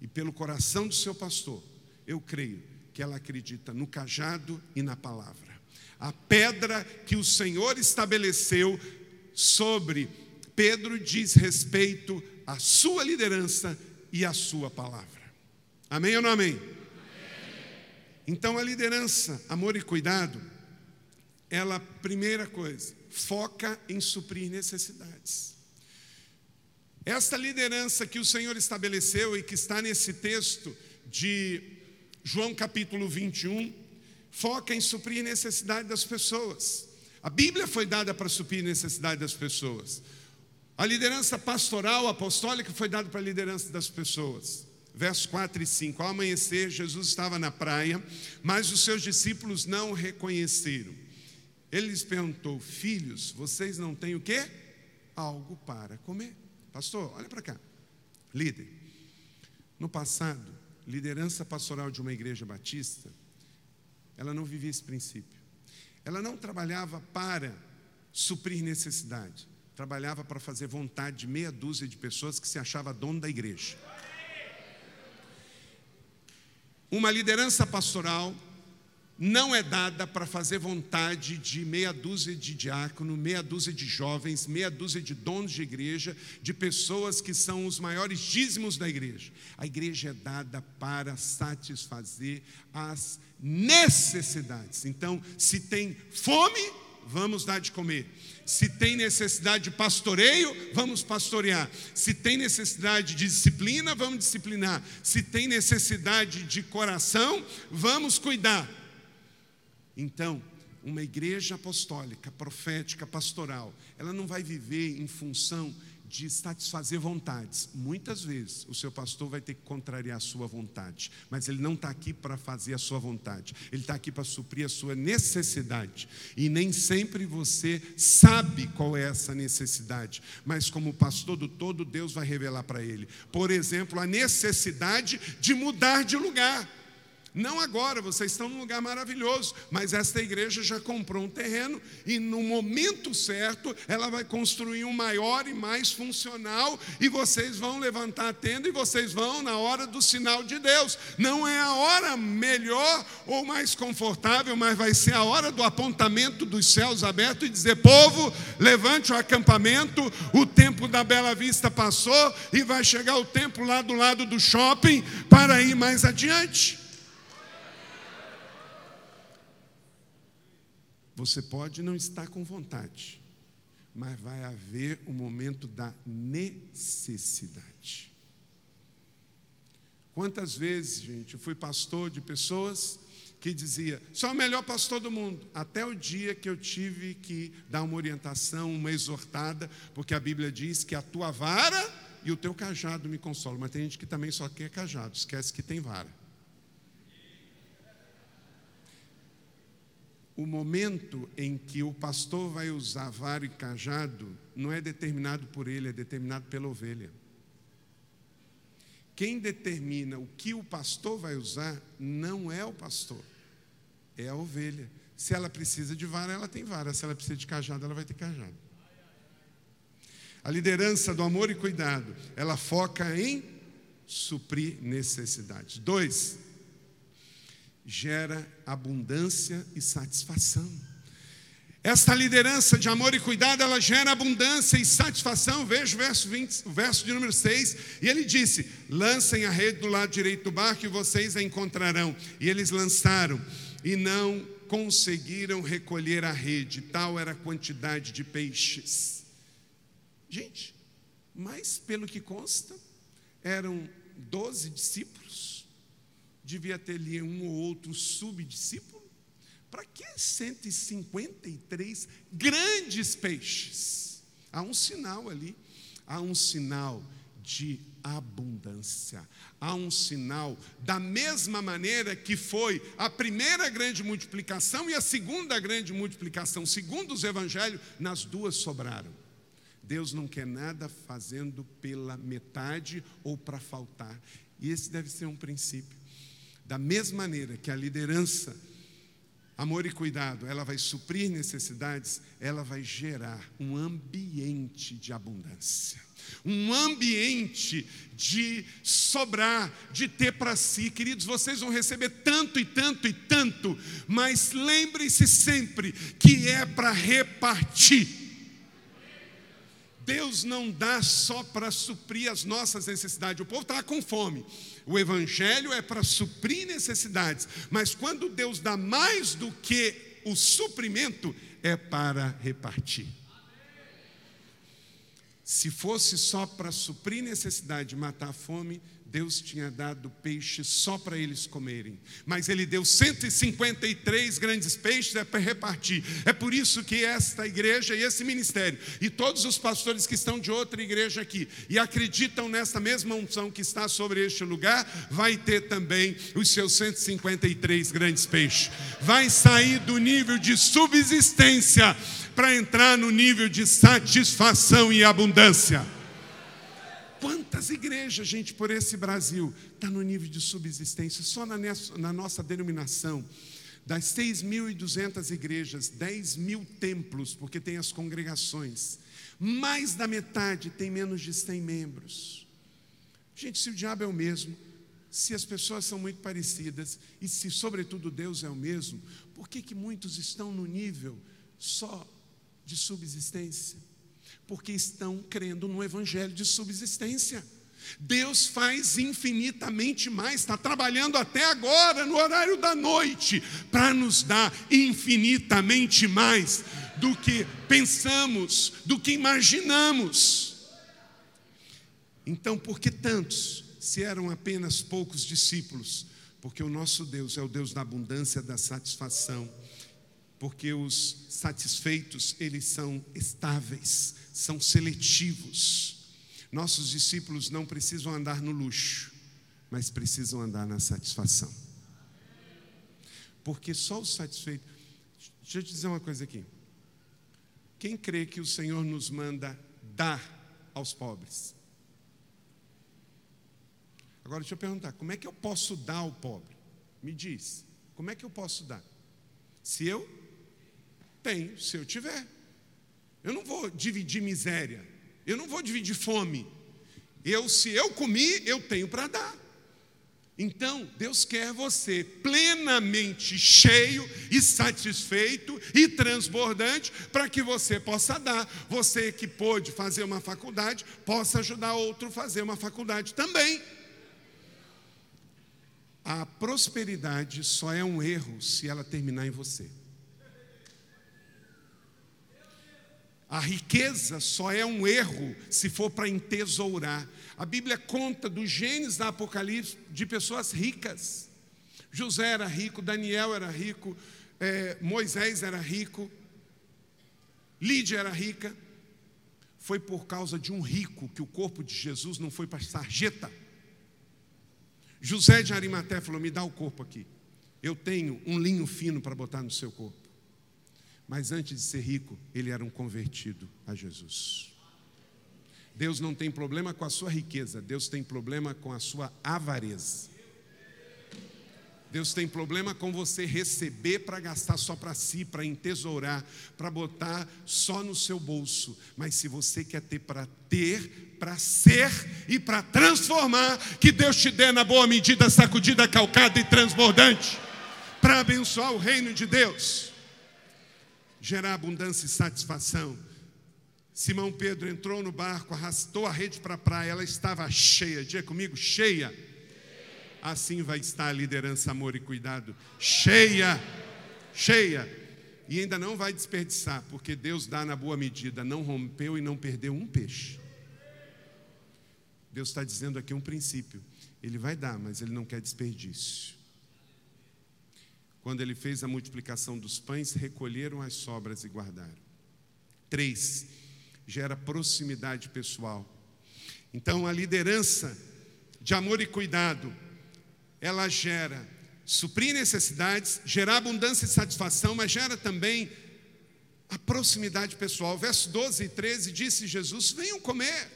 e pelo coração do seu pastor, eu creio que ela acredita no cajado e na palavra. A pedra que o Senhor estabeleceu sobre Pedro diz respeito à sua liderança e à sua palavra. Amém ou não amém? amém? Então a liderança, amor e cuidado, ela, primeira coisa, foca em suprir necessidades. Esta liderança que o Senhor estabeleceu e que está nesse texto de João capítulo 21, foca em suprir necessidade das pessoas. A Bíblia foi dada para suprir necessidade das pessoas. A liderança pastoral, apostólica, foi dada para a liderança das pessoas. Versos 4 e 5. Ao amanhecer, Jesus estava na praia, mas os seus discípulos não o reconheceram. Ele lhes perguntou: Filhos, vocês não têm o quê? Algo para comer. Pastor, olha para cá. Líder, no passado, liderança pastoral de uma igreja batista, ela não vivia esse princípio. Ela não trabalhava para suprir necessidade, trabalhava para fazer vontade de meia dúzia de pessoas que se achava dono da igreja. Uma liderança pastoral não é dada para fazer vontade de meia dúzia de diácono, meia dúzia de jovens, meia dúzia de donos de igreja, de pessoas que são os maiores dízimos da igreja. A igreja é dada para satisfazer as necessidades. Então, se tem fome, vamos dar de comer. Se tem necessidade de pastoreio, vamos pastorear. Se tem necessidade de disciplina, vamos disciplinar. Se tem necessidade de coração, vamos cuidar. Então, uma igreja apostólica, profética, pastoral, ela não vai viver em função de satisfazer vontades. Muitas vezes o seu pastor vai ter que contrariar a sua vontade, mas ele não está aqui para fazer a sua vontade, ele está aqui para suprir a sua necessidade. E nem sempre você sabe qual é essa necessidade, mas como pastor do todo, Deus vai revelar para ele. Por exemplo, a necessidade de mudar de lugar. Não agora, vocês estão num lugar maravilhoso, mas esta igreja já comprou um terreno e no momento certo ela vai construir um maior e mais funcional e vocês vão levantar a tenda e vocês vão na hora do sinal de Deus. Não é a hora melhor ou mais confortável, mas vai ser a hora do apontamento dos céus abertos e dizer: povo, levante o acampamento, o tempo da Bela Vista passou e vai chegar o tempo lá do lado do shopping para ir mais adiante. Você pode não estar com vontade, mas vai haver o um momento da necessidade. Quantas vezes, gente, eu fui pastor de pessoas que dizia, sou o melhor pastor do mundo, até o dia que eu tive que dar uma orientação, uma exortada, porque a Bíblia diz que a tua vara e o teu cajado me consolam, mas tem gente que também só quer cajado, esquece que tem vara. O momento em que o pastor vai usar vara e cajado não é determinado por ele, é determinado pela ovelha. Quem determina o que o pastor vai usar não é o pastor, é a ovelha. Se ela precisa de vara, ela tem vara. Se ela precisa de cajado, ela vai ter cajado. A liderança do amor e cuidado, ela foca em suprir necessidades. Dois, gera abundância e satisfação. Esta liderança de amor e cuidado, ela gera abundância e satisfação. Veja o verso, 20, o verso de número 6. E ele disse: Lancem a rede do lado direito do barco e vocês a encontrarão. E eles lançaram e não conseguiram recolher a rede, tal era a quantidade de peixes. Gente, mas pelo que consta, eram doze discípulos, devia ter ali um ou outro subdiscípulo. Para que 153 grandes peixes? Há um sinal ali, há um sinal de abundância. Há um sinal, da mesma maneira que foi a primeira grande multiplicação e a segunda grande multiplicação, segundo os evangelhos, nas duas sobraram. Deus não quer nada fazendo pela metade ou para faltar. E esse deve ser um princípio. Da mesma maneira que a liderança, amor e cuidado, ela vai suprir necessidades, ela vai gerar um ambiente de abundância um ambiente de sobrar, de ter para si. Queridos, vocês vão receber tanto e tanto e tanto, mas lembre-se sempre que é para repartir. Deus não dá só para suprir as nossas necessidades. O povo está com fome. O Evangelho é para suprir necessidades. Mas quando Deus dá mais do que o suprimento, é para repartir. Se fosse só para suprir necessidade, matar a fome, Deus tinha dado peixe só para eles comerem. Mas Ele deu 153 grandes peixes é para repartir. É por isso que esta igreja e esse ministério, e todos os pastores que estão de outra igreja aqui, e acreditam nessa mesma unção que está sobre este lugar, vai ter também os seus 153 grandes peixes. Vai sair do nível de subsistência para entrar no nível de satisfação e abundância. Quantas igrejas, gente, por esse Brasil, está no nível de subsistência? Só na, na nossa denominação, das 6.200 igrejas, 10 mil templos, porque tem as congregações, mais da metade tem menos de 100 membros. Gente, se o diabo é o mesmo, se as pessoas são muito parecidas, e se, sobretudo, Deus é o mesmo, por que, que muitos estão no nível só de subsistência, porque estão crendo no evangelho de subsistência. Deus faz infinitamente mais, está trabalhando até agora, no horário da noite, para nos dar infinitamente mais do que pensamos, do que imaginamos. Então, por que tantos, se eram apenas poucos discípulos? Porque o nosso Deus é o Deus da abundância, da satisfação porque os satisfeitos, eles são estáveis, são seletivos. Nossos discípulos não precisam andar no luxo, mas precisam andar na satisfação. Porque só os satisfeitos. Deixa eu te dizer uma coisa aqui. Quem crê que o Senhor nos manda dar aos pobres? Agora deixa eu perguntar: como é que eu posso dar ao pobre? Me diz, como é que eu posso dar? Se eu tenho, se eu tiver. Eu não vou dividir miséria. Eu não vou dividir fome. Eu, se eu comi, eu tenho para dar. Então, Deus quer você plenamente cheio e satisfeito e transbordante para que você possa dar. Você que pôde fazer uma faculdade, possa ajudar outro a fazer uma faculdade também. A prosperidade só é um erro se ela terminar em você. A riqueza só é um erro se for para entesourar. A Bíblia conta do Gênesis da Apocalipse de pessoas ricas. José era rico, Daniel era rico, é, Moisés era rico, Lídia era rica. Foi por causa de um rico que o corpo de Jesus não foi para sarjeta. José de Arimaté falou: Me dá o corpo aqui. Eu tenho um linho fino para botar no seu corpo. Mas antes de ser rico, ele era um convertido a Jesus. Deus não tem problema com a sua riqueza, Deus tem problema com a sua avareza. Deus tem problema com você receber para gastar só para si, para entesourar, para botar só no seu bolso. Mas se você quer ter para ter, para ser e para transformar, que Deus te dê na boa medida, sacudida, calcada e transbordante, para abençoar o reino de Deus. Gerar abundância e satisfação. Simão Pedro entrou no barco, arrastou a rede para a praia, ela estava cheia. Diga comigo, cheia. Assim vai estar a liderança, amor e cuidado. Cheia, cheia. E ainda não vai desperdiçar, porque Deus dá na boa medida, não rompeu e não perdeu um peixe. Deus está dizendo aqui um princípio. Ele vai dar, mas ele não quer desperdício. Quando ele fez a multiplicação dos pães, recolheram as sobras e guardaram. Três, gera proximidade pessoal. Então, a liderança de amor e cuidado, ela gera suprir necessidades, gerar abundância e satisfação, mas gera também a proximidade pessoal. Verso 12 e 13 disse Jesus: Venham comer.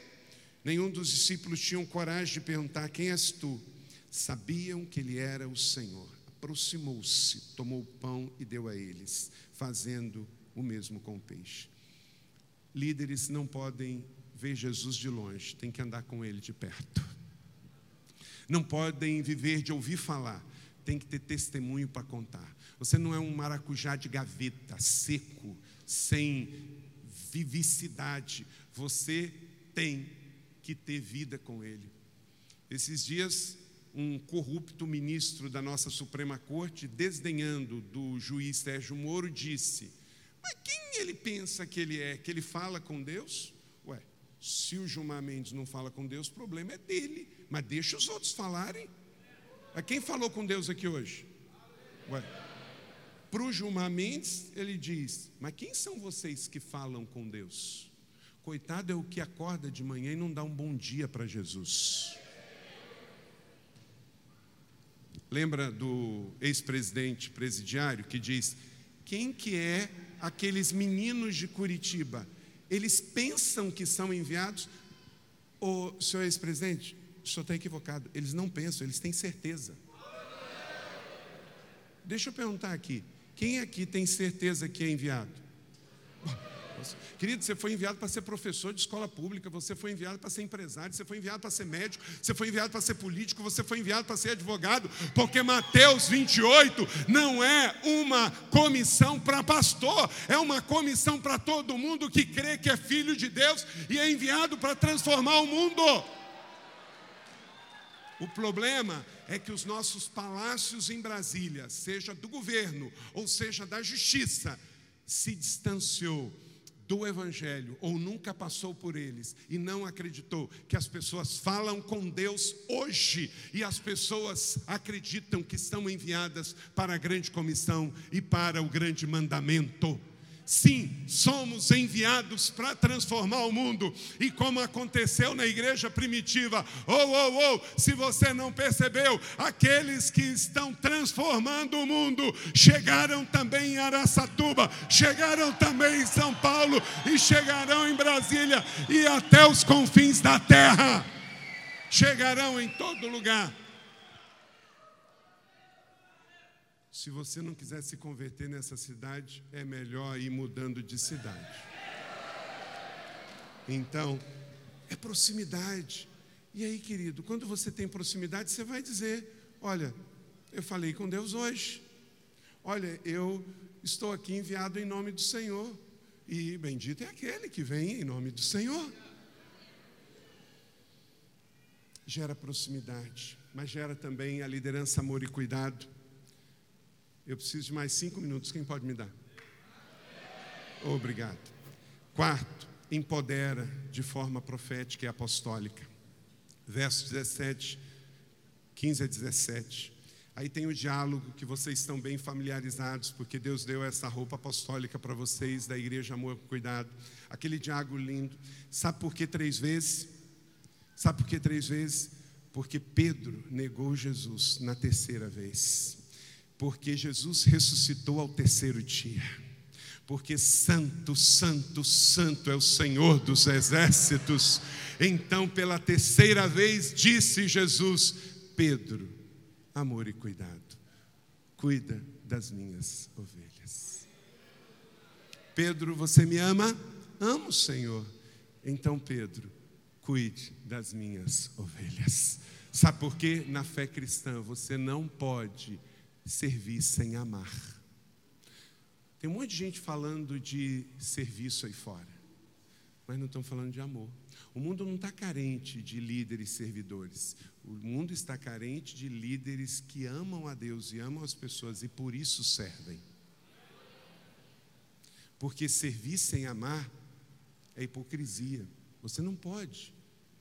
Nenhum dos discípulos tinham coragem de perguntar: Quem és tu? Sabiam que ele era o Senhor. Aproximou-se, tomou o pão e deu a eles, fazendo o mesmo com o peixe. Líderes não podem ver Jesus de longe, tem que andar com ele de perto. Não podem viver de ouvir falar, tem que ter testemunho para contar. Você não é um maracujá de gaveta, seco, sem vivicidade. Você tem que ter vida com ele. Esses dias, um corrupto ministro da nossa Suprema Corte, desdenhando do juiz Sérgio Moro, disse: Mas quem ele pensa que ele é? Que ele fala com Deus? Ué, se o Gilmar Mendes não fala com Deus, o problema é dele, mas deixa os outros falarem. Mas quem falou com Deus aqui hoje? Ué. Para o Gilmar Mendes, ele diz: Mas quem são vocês que falam com Deus? Coitado é o que acorda de manhã e não dá um bom dia para Jesus. Lembra do ex-presidente presidiário que diz: quem que é aqueles meninos de Curitiba? Eles pensam que são enviados? O senhor ex-presidente, o senhor está equivocado. Eles não pensam, eles têm certeza. Deixa eu perguntar aqui: quem aqui tem certeza que é enviado? Querido, você foi enviado para ser professor de escola pública, você foi enviado para ser empresário, você foi enviado para ser médico, você foi enviado para ser político, você foi enviado para ser advogado, porque Mateus 28 não é uma comissão para pastor, é uma comissão para todo mundo que crê que é filho de Deus e é enviado para transformar o mundo. O problema é que os nossos palácios em Brasília, seja do governo ou seja da justiça, se distanciou do Evangelho ou nunca passou por eles e não acreditou que as pessoas falam com Deus hoje e as pessoas acreditam que estão enviadas para a grande comissão e para o grande mandamento. Sim, somos enviados para transformar o mundo. E como aconteceu na igreja primitiva, ou, ou, ou, se você não percebeu, aqueles que estão transformando o mundo chegaram também em Araçatuba, chegaram também em São Paulo e chegarão em Brasília e até os confins da terra. Chegarão em todo lugar. Se você não quiser se converter nessa cidade, é melhor ir mudando de cidade. Então, é proximidade. E aí, querido, quando você tem proximidade, você vai dizer: Olha, eu falei com Deus hoje. Olha, eu estou aqui enviado em nome do Senhor. E bendito é aquele que vem em nome do Senhor. Gera proximidade, mas gera também a liderança, amor e cuidado. Eu preciso de mais cinco minutos. Quem pode me dar? Obrigado. Quarto, empodera de forma profética e apostólica. Versos 17, 15 a 17. Aí tem o diálogo que vocês estão bem familiarizados, porque Deus deu essa roupa apostólica para vocês, da igreja Amor Cuidado. Aquele diálogo lindo. Sabe por que três vezes? Sabe por que três vezes? Porque Pedro negou Jesus na terceira vez porque Jesus ressuscitou ao terceiro dia. Porque santo, santo, santo é o Senhor dos exércitos. Então, pela terceira vez, disse Jesus: Pedro, amor e cuidado, cuida das minhas ovelhas. Pedro, você me ama? Amo, Senhor. Então, Pedro, cuide das minhas ovelhas. Sabe por quê? Na fé cristã, você não pode servir sem amar. Tem um monte de gente falando de serviço aí fora, mas não estão falando de amor. O mundo não está carente de líderes servidores. O mundo está carente de líderes que amam a Deus e amam as pessoas e por isso servem. Porque servir sem amar é hipocrisia. Você não pode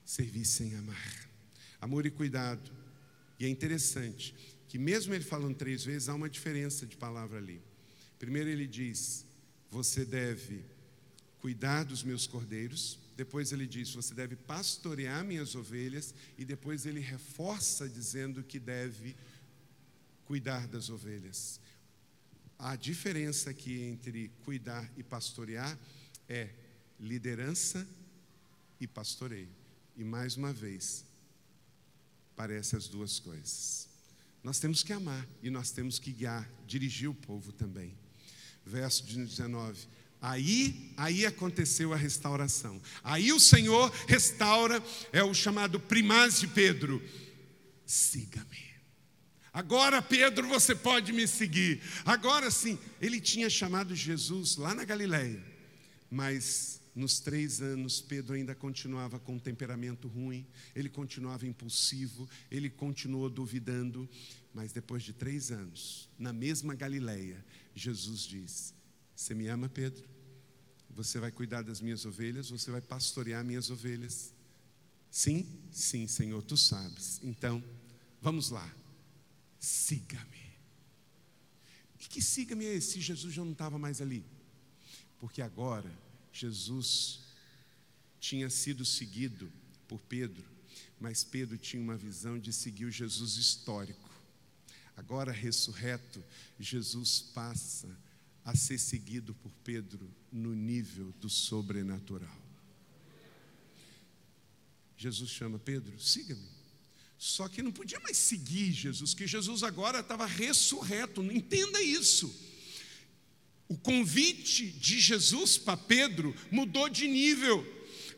servir sem amar. Amor e cuidado. E é interessante que, mesmo ele falando três vezes, há uma diferença de palavra ali. Primeiro, ele diz: Você deve cuidar dos meus cordeiros. Depois ele diz: Você deve pastorear minhas ovelhas. E depois ele reforça dizendo que deve cuidar das ovelhas. A diferença aqui entre cuidar e pastorear é liderança e pastoreio. E mais uma vez, parece as duas coisas. Nós temos que amar e nós temos que guiar, dirigir o povo também. Verso 19. Aí, aí aconteceu a restauração. Aí o Senhor restaura, é o chamado primaz de Pedro. Siga-me. Agora, Pedro, você pode me seguir. Agora sim, ele tinha chamado Jesus lá na Galileia, mas nos três anos, Pedro ainda continuava com um temperamento ruim, ele continuava impulsivo, ele continuou duvidando, mas depois de três anos, na mesma Galileia, Jesus diz: Você me ama, Pedro? Você vai cuidar das minhas ovelhas? Você vai pastorear minhas ovelhas? Sim, sim, Senhor, tu sabes. Então, vamos lá. Siga-me. E que siga-me é esse? Jesus já não estava mais ali. Porque agora Jesus tinha sido seguido por Pedro, mas Pedro tinha uma visão de seguir o Jesus histórico. Agora, ressurreto, Jesus passa a ser seguido por Pedro no nível do sobrenatural. Jesus chama Pedro, siga-me. Só que não podia mais seguir Jesus, que Jesus agora estava ressurreto, entenda isso. O convite de Jesus para Pedro mudou de nível.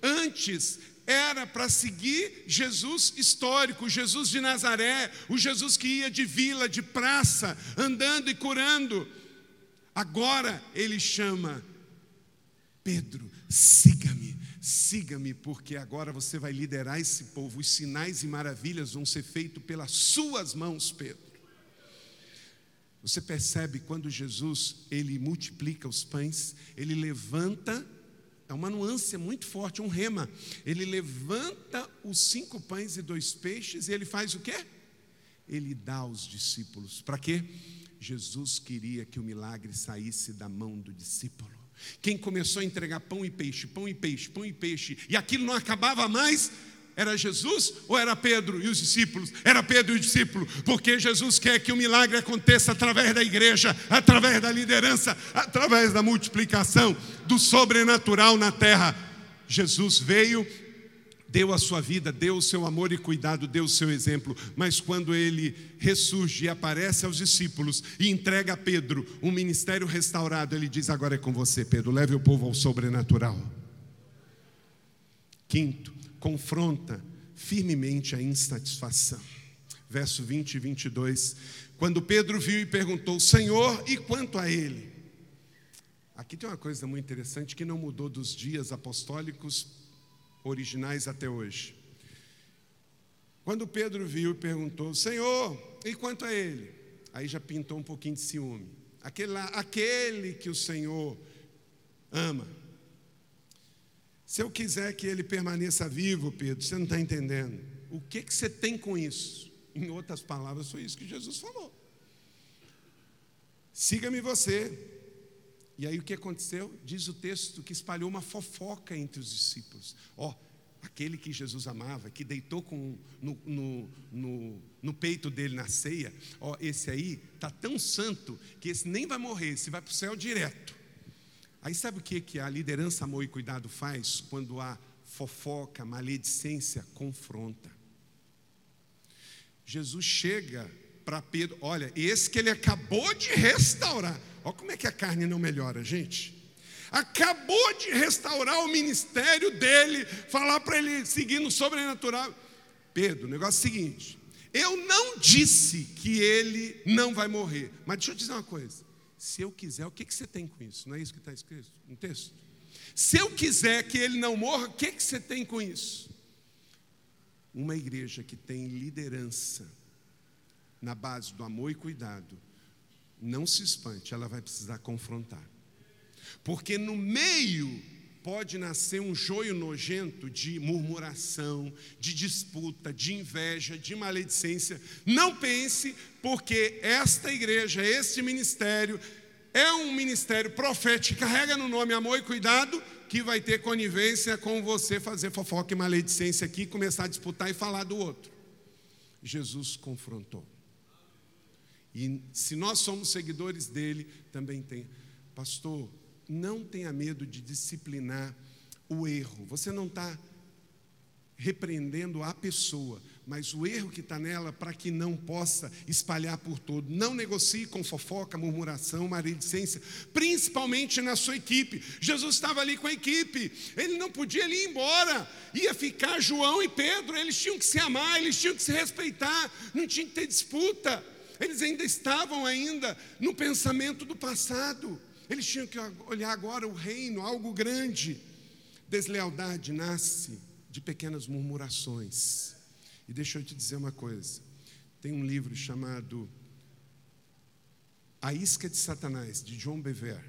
Antes era para seguir Jesus histórico, Jesus de Nazaré, o Jesus que ia de vila, de praça, andando e curando. Agora ele chama Pedro, siga-me, siga-me, porque agora você vai liderar esse povo. Os sinais e maravilhas vão ser feitos pelas suas mãos, Pedro. Você percebe quando Jesus ele multiplica os pães, ele levanta, é uma nuance muito forte, um rema. Ele levanta os cinco pães e dois peixes e ele faz o quê? Ele dá aos discípulos. Para quê? Jesus queria que o milagre saísse da mão do discípulo. Quem começou a entregar pão e peixe, pão e peixe, pão e peixe, e aquilo não acabava mais, era Jesus ou era Pedro e os discípulos? Era Pedro e os discípulos, porque Jesus quer que o milagre aconteça através da igreja, através da liderança, através da multiplicação do sobrenatural na terra. Jesus veio, deu a sua vida, deu o seu amor e cuidado, deu o seu exemplo, mas quando ele ressurge e aparece aos discípulos e entrega a Pedro um ministério restaurado, ele diz: Agora é com você, Pedro, leve o povo ao sobrenatural. Quinto, confronta firmemente a insatisfação. Verso 20 e 22. Quando Pedro viu e perguntou: Senhor, e quanto a ele? Aqui tem uma coisa muito interessante que não mudou dos dias apostólicos originais até hoje. Quando Pedro viu e perguntou: Senhor, e quanto a ele? Aí já pintou um pouquinho de ciúme. Aquele, lá, aquele que o Senhor ama. Se eu quiser que ele permaneça vivo, Pedro, você não está entendendo. O que, que você tem com isso? Em outras palavras, foi isso que Jesus falou. Siga-me você. E aí o que aconteceu? Diz o texto que espalhou uma fofoca entre os discípulos. Ó, oh, aquele que Jesus amava, que deitou com, no, no, no, no peito dele na ceia, ó, oh, esse aí está tão santo que esse nem vai morrer, esse vai para o céu direto. Aí sabe o que, que a liderança amor e cuidado faz quando a fofoca, maledicência confronta? Jesus chega para Pedro, olha, esse que ele acabou de restaurar. Olha como é que a carne não melhora, gente. Acabou de restaurar o ministério dele, falar para ele seguir no sobrenatural. Pedro, o negócio é o seguinte: eu não disse que ele não vai morrer, mas deixa eu dizer uma coisa: Se eu quiser, o que, que você tem com isso? Não é isso que está escrito no texto? Se eu quiser que ele não morra, o que, que você tem com isso? Uma igreja que tem liderança na base do amor e cuidado, não se espante, ela vai precisar confrontar. Porque no meio pode nascer um joio nojento de murmuração, de disputa, de inveja, de maledicência. Não pense, porque esta igreja, este ministério, é um ministério profético, carrega no nome amor e cuidado, que vai ter conivência com você fazer fofoca e maledicência aqui, começar a disputar e falar do outro. Jesus confrontou. E se nós somos seguidores dele, também tem. Pastor, não tenha medo de disciplinar o erro. Você não está repreendendo a pessoa, mas o erro que está nela para que não possa espalhar por todo. Não negocie com fofoca, murmuração, maledicência, principalmente na sua equipe. Jesus estava ali com a equipe, ele não podia ir embora, ia ficar João e Pedro, eles tinham que se amar, eles tinham que se respeitar, não tinha que ter disputa. Eles ainda estavam ainda no pensamento do passado. Eles tinham que olhar agora o reino, algo grande. Deslealdade nasce de pequenas murmurações. E deixa eu te dizer uma coisa. Tem um livro chamado A Isca de Satanás, de John Bever.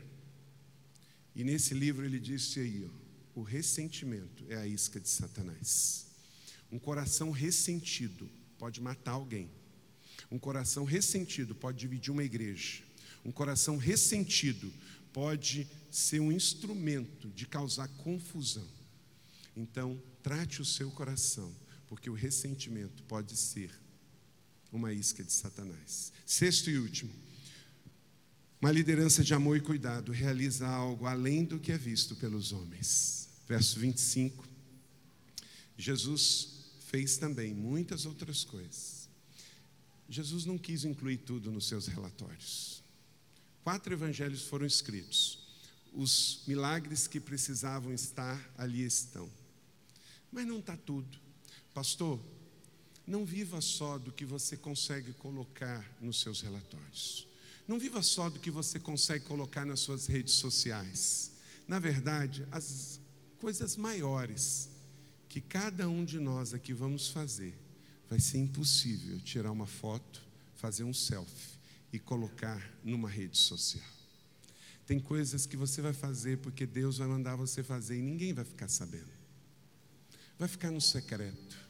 E nesse livro ele disse aí, ó, o ressentimento é a isca de Satanás. Um coração ressentido pode matar alguém. Um coração ressentido pode dividir uma igreja. Um coração ressentido pode ser um instrumento de causar confusão. Então, trate o seu coração, porque o ressentimento pode ser uma isca de Satanás. Sexto e último. Uma liderança de amor e cuidado realiza algo além do que é visto pelos homens. Verso 25. Jesus fez também muitas outras coisas. Jesus não quis incluir tudo nos seus relatórios. Quatro evangelhos foram escritos. Os milagres que precisavam estar ali estão. Mas não está tudo. Pastor, não viva só do que você consegue colocar nos seus relatórios. Não viva só do que você consegue colocar nas suas redes sociais. Na verdade, as coisas maiores que cada um de nós aqui vamos fazer, vai ser impossível tirar uma foto, fazer um selfie e colocar numa rede social. Tem coisas que você vai fazer porque Deus vai mandar você fazer e ninguém vai ficar sabendo. Vai ficar no secreto.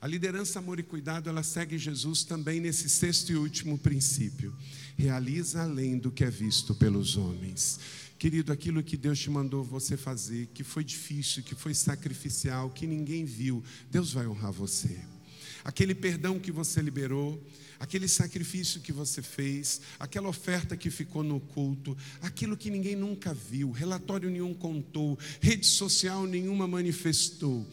A liderança amor e cuidado, ela segue Jesus também nesse sexto e último princípio. Realiza além do que é visto pelos homens. Querido, aquilo que Deus te mandou você fazer, que foi difícil, que foi sacrificial, que ninguém viu, Deus vai honrar você. Aquele perdão que você liberou, aquele sacrifício que você fez, aquela oferta que ficou no culto, aquilo que ninguém nunca viu, relatório nenhum contou, rede social nenhuma manifestou.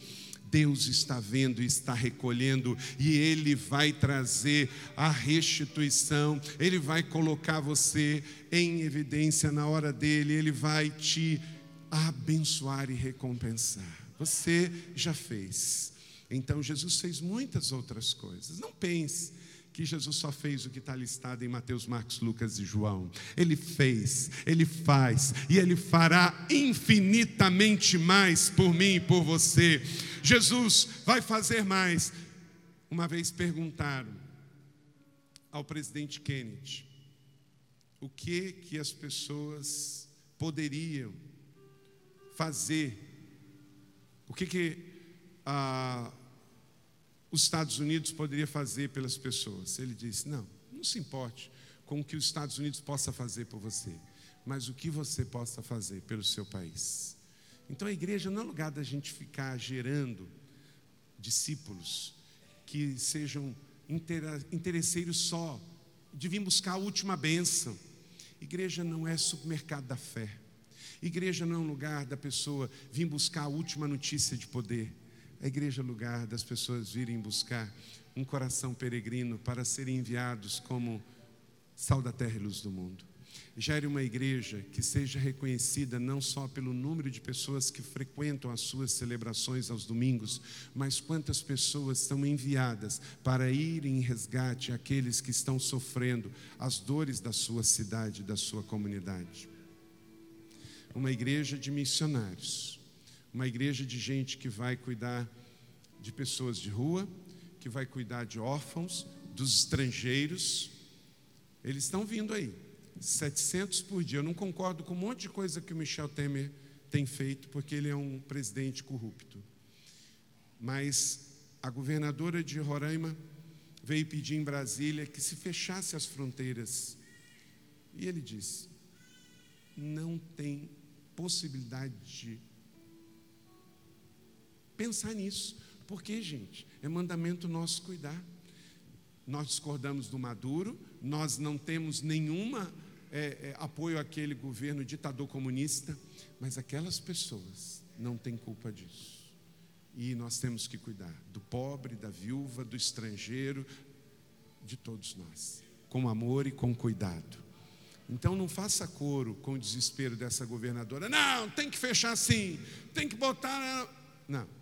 Deus está vendo está recolhendo, e Ele vai trazer a restituição, Ele vai colocar você em evidência na hora dele, Ele vai te abençoar e recompensar. Você já fez. Então Jesus fez muitas outras coisas. Não pense que Jesus só fez o que está listado em Mateus, Marcos, Lucas e João. Ele fez, ele faz e ele fará infinitamente mais por mim e por você. Jesus vai fazer mais. Uma vez perguntaram ao presidente Kennedy o que que as pessoas poderiam fazer, o que que ah, os Estados Unidos poderia fazer pelas pessoas. Ele disse: Não, não se importe com o que os Estados Unidos possa fazer por você, mas o que você possa fazer pelo seu país. Então a igreja não é lugar da gente ficar gerando discípulos que sejam interesseiros só, de vir buscar a última bênção. Igreja não é supermercado da fé. Igreja não é um lugar da pessoa vir buscar a última notícia de poder. A igreja é lugar das pessoas virem buscar um coração peregrino para serem enviados como sal da terra e luz do mundo. Gere uma igreja que seja reconhecida não só pelo número de pessoas que frequentam as suas celebrações aos domingos, mas quantas pessoas são enviadas para ir em resgate àqueles que estão sofrendo as dores da sua cidade, da sua comunidade. Uma igreja de missionários, uma igreja de gente que vai cuidar de pessoas de rua, que vai cuidar de órfãos, dos estrangeiros. Eles estão vindo aí. 700 por dia. Eu não concordo com um monte de coisa que o Michel Temer tem feito, porque ele é um presidente corrupto. Mas a governadora de Roraima veio pedir em Brasília que se fechasse as fronteiras. E ele disse: não tem possibilidade de pensar nisso. Porque, gente, é mandamento nosso cuidar. Nós discordamos do Maduro, nós não temos nenhuma é, é, apoio àquele governo ditador comunista, mas aquelas pessoas não têm culpa disso. E nós temos que cuidar do pobre, da viúva, do estrangeiro, de todos nós, com amor e com cuidado. Então não faça coro com o desespero dessa governadora. Não, tem que fechar assim, tem que botar. Não.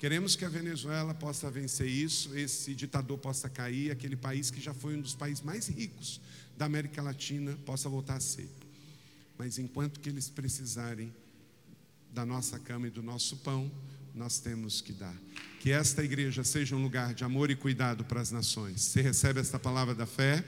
Queremos que a Venezuela possa vencer isso, esse ditador possa cair, aquele país que já foi um dos países mais ricos da América Latina possa voltar a ser. Mas enquanto que eles precisarem da nossa cama e do nosso pão, nós temos que dar. Que esta igreja seja um lugar de amor e cuidado para as nações. Você recebe esta palavra da fé?